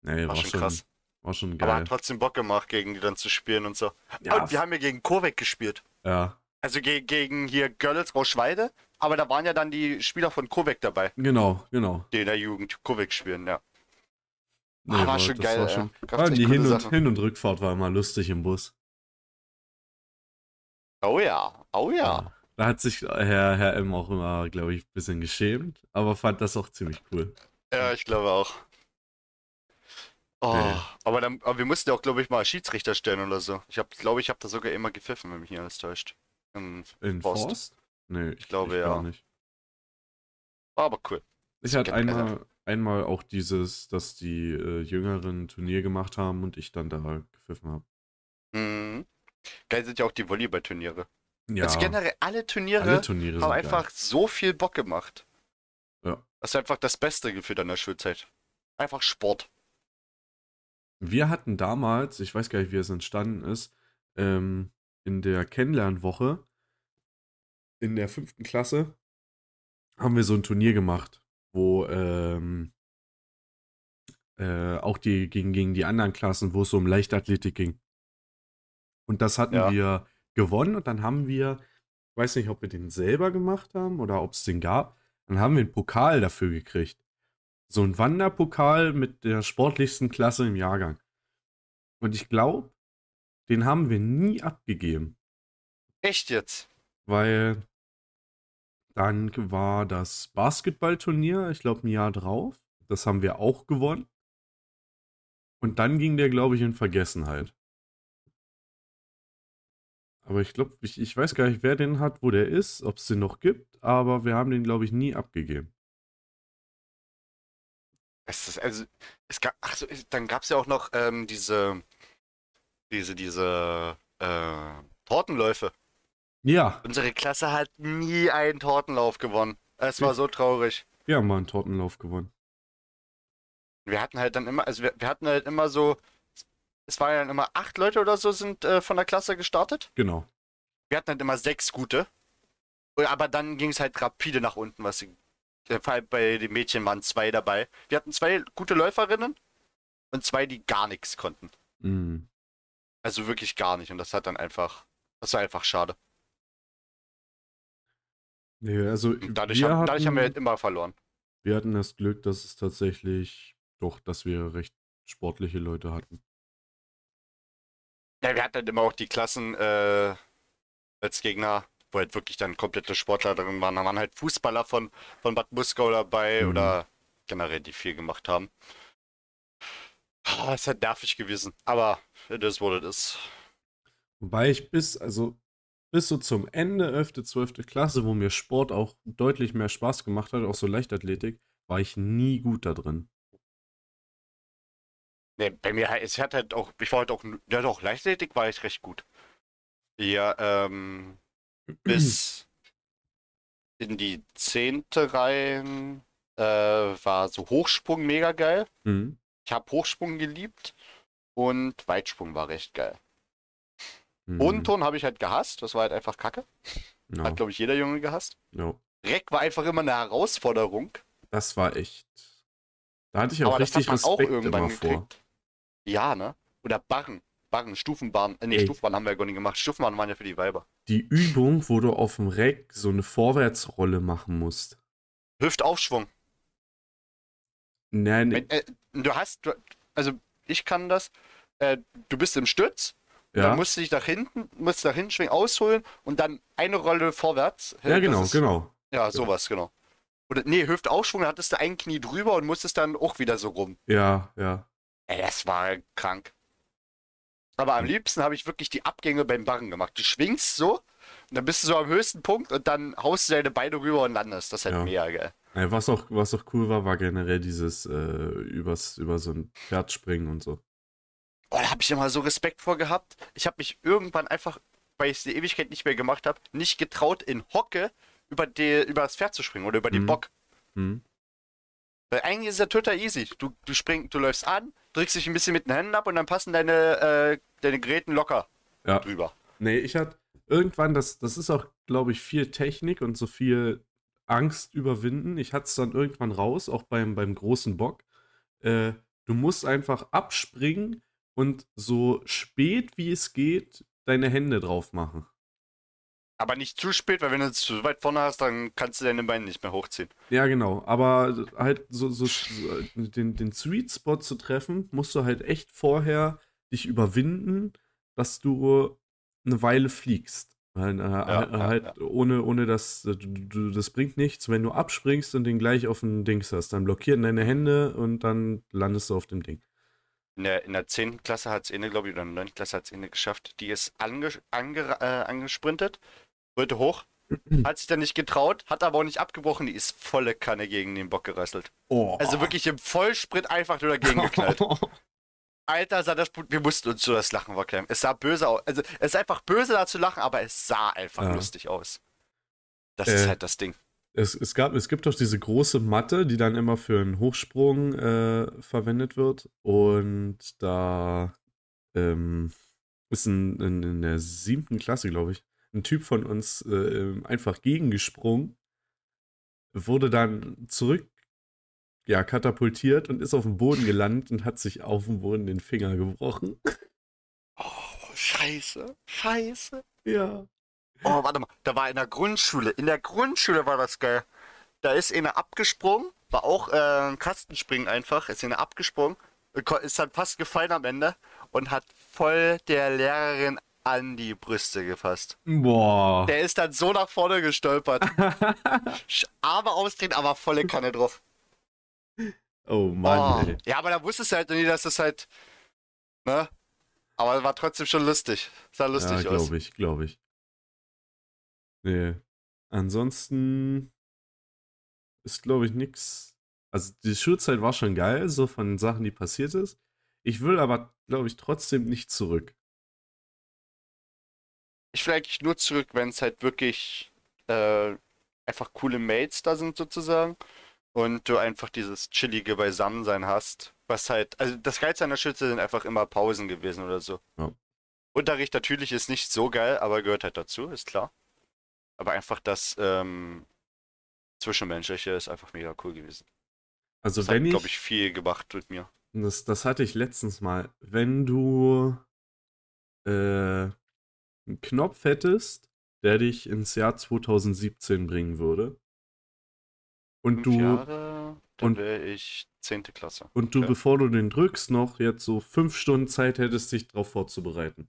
D: Nee, war,
C: War schon, krass.
D: War schon
C: Aber
D: geil.
C: hat trotzdem Bock gemacht, gegen die dann zu spielen und so.
D: Ja,
C: und wir haben ja gegen Kurweg gespielt.
D: ja,
C: Also ge gegen hier Görlitz Rauschweide. Aber da waren ja dann die Spieler von Kurweg dabei,
D: genau, genau.
C: die in der Jugend Kurweg spielen, ja.
D: Nee,
C: Ah, war schon geil,
D: War schon,
C: echt
D: die Hin- und,
C: Sachen.
D: Hin- und Rückfahrt war immer lustig im Bus.
C: Oh ja, oh ja.
D: Da hat sich Herr, Herr M auch immer, glaube ich, ein bisschen geschämt, aber fand das auch ziemlich cool.
C: Ja, ich glaube auch. Oh,
D: Nee.
C: aber, dann, aber wir mussten ja auch, glaube ich, mal Schiedsrichter stellen oder so. Ich glaube, ich habe da sogar immer gepfiffen, wenn mich nicht alles täuscht. Ähm,
D: In
C: Forst.
D: Forst? Nee, ich,
C: glaube,
D: ich
C: ja.
D: gar nicht.
C: war aber cool.
D: Ich hatte einmal, einmal auch dieses, dass die äh, Jüngeren ein Turnier gemacht haben und ich dann da gepfiffen habe.
C: Mhm. Geil sind ja auch die Volleyballturniere.
D: Ja,
C: Also generell alle Turniere
D: alle Turniere
C: haben einfach so viel Bock gemacht.
D: Ja.
C: Das ist einfach das beste Gefühl an der Schulzeit. Einfach Sport.
D: Wir hatten damals, ich weiß gar nicht, wie es entstanden ist, ähm, in der Kennenlernwoche in der fünften Klasse haben wir so ein Turnier gemacht, wo ähm, äh, auch die, gegen, gegen die anderen Klassen, wo es so um Leichtathletik ging. Und das hatten
C: Ja.
D: wir gewonnen und dann haben wir, ich weiß nicht, ob wir den selber gemacht haben oder ob es den gab, dann haben wir einen Pokal dafür gekriegt. So ein Wanderpokal mit der sportlichsten Klasse im Jahrgang. Und ich glaube, den haben wir nie abgegeben,
C: Echt jetzt?
D: weil dann war das Basketballturnier, ich glaube, ein Jahr drauf. Das haben wir auch gewonnen. Und dann ging der, glaube ich, in Vergessenheit. Aber ich glaube, ich, ich weiß gar nicht, wer den hat, wo der ist, ob es den noch gibt, aber wir haben den, glaube ich, nie abgegeben.
C: Es ist, also, es gab, ach so, dann gab es ja auch noch ähm, diese, diese, diese äh, Tortenläufe.
D: Ja,
C: Unsere Klasse hat nie einen Tortenlauf gewonnen. Es war so traurig.
D: wir haben mal einen Tortenlauf gewonnen.
C: Wir hatten halt dann immer, also wir, wir hatten halt immer so, es waren ja dann immer acht Leute oder so sind äh, von der Klasse gestartet.
D: Genau.
C: Wir hatten halt immer sechs gute. Aber dann ging es halt rapide nach unten, was sie, äh, vor allem bei den Mädchen waren zwei dabei. Wir hatten zwei gute Läuferinnen und zwei, die gar nichts konnten.
D: Mhm.
C: Also wirklich gar nicht. Und das hat dann einfach, das war einfach schade.
D: Nee, also
C: Und dadurch, haben, dadurch haben wir halt
D: hatten,
C: immer verloren.
D: wir hatten das Glück, dass es tatsächlich doch, dass wir recht sportliche Leute hatten.
C: Ja, wir hatten halt immer auch die Klassen äh, als Gegner, wo halt wirklich dann komplette Sportler drin waren. Da waren halt Fußballer von, von Bad Muskau dabei
D: Mhm.
C: oder generell, die viel gemacht haben. Es ist halt nervig gewesen. Aber das wurde das.
D: Wobei ich bis, also bis so zum Ende 11., 12. Klasse, wo mir Sport auch deutlich mehr Spaß gemacht hat, auch so Leichtathletik, war ich nie gut da drin.
C: Ne, bei mir, es hat halt auch, ich war halt auch, ja doch, Leichtathletik war ich recht gut. Ja, ähm, bis in die zehnte rein äh, war so Hochsprung mega geil.
D: Mhm.
C: Ich habe Hochsprung geliebt und Weitsprung war recht geil.
D: Mhm.
C: Bodenton habe ich halt gehasst, das war halt einfach kacke.
D: Ja,
C: Hat, glaube ich, jeder Junge gehasst.
D: ja.
C: Reck war einfach immer eine Herausforderung.
D: Das war echt. Da hatte ich auch
C: aber das
D: richtig
C: hat man auch
D: Respekt
C: irgendwann
D: immer vor.
C: gekriegt. Ja, ne? Oder Barren. Barren, Stufenbahn. Äh, nee,
D: Ey.
C: Stufenbahn haben wir ja gar nicht gemacht. Stufenbahn waren ja für die Weiber.
D: Die Übung, wo du auf dem Reck so eine Vorwärtsrolle machen musst.
C: Hüftaufschwung.
D: Nein,
C: Wenn, äh, du hast, du, also ich kann das. Äh, du bist im Stütz,
D: ja,
C: dann musst du dich nach hinten, musst nach hinten schwingen, ausholen und dann eine Rolle vorwärts.
D: ja, genau,
C: ist-
D: genau.
C: Ja, sowas, genau. Oder nee, Hüftaufschwung, da hattest du ein Knie drüber und musstest dann auch wieder so rum.
D: Ja, ja.
C: Ey, das war krank. Aber am liebsten habe ich wirklich die Abgänge beim Barren gemacht. Du schwingst so und dann bist du so am höchsten Punkt und dann haust du deine Beine rüber und landest. Das ist halt
D: Ja.
C: mega geil.
D: Ey, Was auch, was auch cool war, war generell dieses äh, übers, über so ein Pferd springen und so.
C: Oh, da habe ich immer so Respekt vor gehabt. Ich habe mich irgendwann einfach, weil ich es die Ewigkeit nicht mehr gemacht habe, nicht getraut, in Hocke über, die, über das Pferd zu springen oder über den
D: Mhm.
C: Bock.
D: Hm?
C: Weil eigentlich ist es ja total easy. Du, du springst, du läufst an, drückst dich ein bisschen mit den Händen ab und dann passen deine, äh, deine Geräten locker
D: Ja.
C: drüber.
D: Nee, ich hatte irgendwann, das, das ist auch, glaube ich, viel Technik und so viel Angst überwinden. Ich hatte es dann irgendwann raus, auch beim, beim großen Bock. Äh, du musst einfach abspringen und so spät wie es geht deine Hände drauf machen.
C: Aber nicht zu spät, weil wenn du es zu weit vorne hast, dann kannst du deine Beine nicht mehr hochziehen.
D: Ja, genau. Aber halt so, so, so den, den Sweet Spot zu treffen, musst du halt echt vorher dich überwinden, dass du eine Weile fliegst. Weil, äh,
C: ja,
D: halt ohne, ohne das, das bringt nichts, wenn du abspringst und den gleich auf dem Dings hast. Dann blockieren deine Hände und dann landest du auf dem Ding.
C: In der, in der 10. Klasse hat es eine, glaube ich, oder in der 9. Klasse hat es eine geschafft. Die ist ange, ange, äh, angesprintet, wollte hoch, hat sich dann nicht getraut, hat aber auch nicht abgebrochen, die ist volle Kanne gegen den Bock gerasselt.
D: Oh.
C: Also wirklich im Vollsprint einfach nur dagegen geknallt. Alter, sah das, wir mussten uns so das Lachen verklemmen. Es sah böse aus. Also, es ist einfach böse da zu lachen, aber es sah einfach
D: Ja.
C: lustig aus. Das
D: Äh,
C: ist halt das Ding.
D: Es, es, gab, es gibt doch diese große Matte, die dann immer für einen Hochsprung äh, verwendet wird. Und da ähm, ist ein, in, in der siebten Klasse, glaube ich, ein Typ von uns äh, einfach gegengesprungen, wurde dann zurück ja, katapultiert und ist auf dem Boden gelandet und hat sich auf dem Boden den Finger gebrochen.
C: Oh, scheiße, scheiße.
D: Ja.
C: Oh, warte mal, da war in der Grundschule. In der Grundschule war das geil. Da ist einer abgesprungen, war auch äh, ein Kastenspringen einfach, ist einer abgesprungen, ko- ist dann fast gefallen am Ende und hat voll der Lehrerin an die Brüste gefasst.
D: Boah.
C: Der ist dann so nach vorne gestolpert. Arme ausdrehen, aber volle Kanne drauf.
D: oh Mann,
C: oh. Ja, aber da wusstest du halt nie, dass das halt. Ne? Aber war trotzdem schon lustig. Sah lustig
D: ja,
C: aus.
D: glaube ich, glaube ich. Nee. Ansonsten ist, glaube ich, nix. Also die Schulzeit war schon geil, so von Sachen, die passiert ist. Ich will aber, glaube ich, trotzdem nicht zurück.
C: Ich will eigentlich nur zurück, wenn es halt wirklich äh, einfach coole Mates da sind sozusagen und du einfach dieses chillige Beisammensein hast. Was halt, also das Geilste an der Schütze sind einfach immer Pausen gewesen oder so.
D: Ja.
C: Unterricht natürlich ist nicht so geil, aber gehört halt dazu, ist klar. Aber einfach das ähm, Zwischenmenschliche ist einfach mega cool gewesen.
D: Also
C: Das hat,
D: wenn ich,
C: glaube ich, viel gemacht mit mir.
D: das, das hatte ich letztens mal, wenn du äh, einen Knopf hättest, der dich ins Jahr 2017 bringen würde. Und du,
C: Jahre, dann
D: und-
C: wäre ich 10. Klasse.
D: und du, bevor du den drückst, noch jetzt so fünf Stunden Zeit hättest, dich darauf vorzubereiten.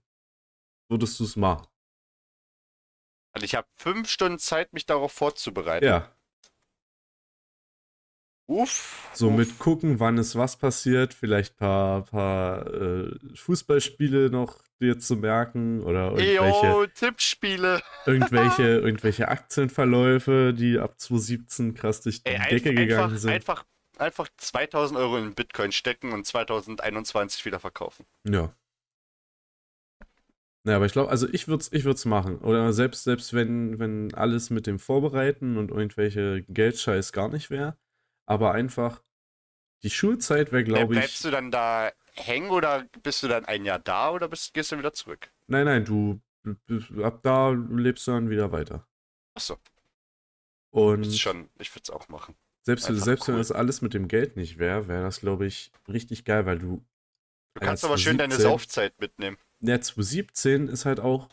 D: Würdest du es machen?
C: Also ich habe fünf Stunden Zeit, mich darauf vorzubereiten.
D: Ja.
C: Uff.
D: So
C: uff.
D: mit gucken, wann ist was passiert, vielleicht paar, paar äh, Fußballspiele noch dir zu merken oder irgendwelche,
C: Eyo, Tippspiele.
D: irgendwelche, irgendwelche Aktienverläufe, die ab 2017 krass durch die
C: Ey,
D: Decke
C: einf-
D: gegangen
C: einfach,
D: sind.
C: einfach, einfach 2000 Euro in Bitcoin stecken und 2021 wieder verkaufen.
D: Ja. Ja, aber ich glaube, also ich würde es ich würd's machen. Oder selbst, selbst wenn, wenn alles mit dem Vorbereiten und irgendwelche Geldscheiß gar nicht wäre. Aber einfach, die Schulzeit wäre, glaube
C: Bleibst
D: ich.
C: du dann da hängen oder bist du dann ein Jahr da oder bist, gehst du wieder zurück?
D: Nein, nein, du ab da lebst du dann wieder weiter.
C: Achso,
D: Und
C: ist schon, ich würde es auch machen.
D: selbst,
C: einfach
D: selbst wenn
C: cool.
D: das alles mit dem Geld nicht wäre, wäre das, glaube ich, richtig geil, weil du.
C: Du kannst aber schön deine
D: 2017.
C: Saufzeit mitnehmen.
D: Ja, 2017 ist halt auch.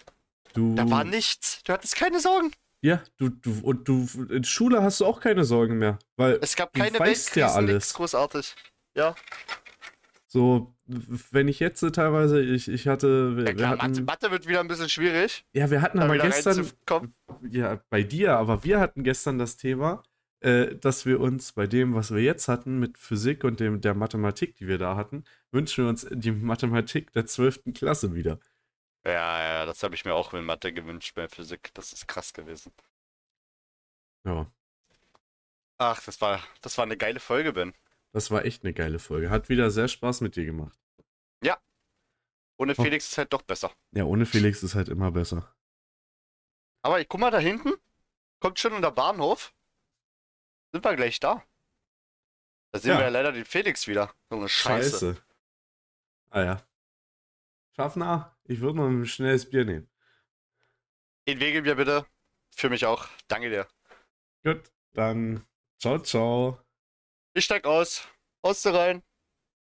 D: Du,
C: Da war nichts. Du hattest keine Sorgen.
D: Ja, du, du, und du, in Schule hast du auch keine Sorgen mehr, weil
C: Es gab
D: Du
C: keine
D: weißt ja alles.
C: großartig. Ja,
D: so, wenn ich jetzt so teilweise, ich, ich hatte, wir,
C: ja
D: wir
C: klar, Mathe,
D: hatten,
C: Mathe wird wieder ein bisschen schwierig.
D: ja, wir hatten aber gestern, ja, bei dir, aber wir hatten gestern das Thema, äh, dass wir uns bei dem, was wir jetzt hatten, mit Physik und dem, der Mathematik, die wir da hatten, wünschen wir uns die Mathematik der 12. Klasse wieder.
C: Ja, ja, das habe ich mir auch in Mathe gewünscht bei Physik. Das ist krass gewesen.
D: Ja,
C: Ach, das war, das war eine geile Folge, Ben.
D: das war echt eine geile Folge. Hat wieder sehr Spaß mit dir gemacht.
C: Ohne
D: Oh.
C: Felix ist halt doch besser.
D: Ja, ohne Felix ist halt immer besser.
C: Aber ich guck mal da hinten. Kommt schon unter Bahnhof. Sind wir gleich da. Da sehen
D: Ja.
C: wir ja leider den Felix wieder. So eine Scheiße.
D: Scheiße. Ah ja. Schaffner, ich würde mal ein schnelles Bier nehmen.
C: Den Wege mir bitte. Für mich auch. Danke dir.
D: Gut, dann ciao, ciao.
C: Ich steig aus. Aus rein.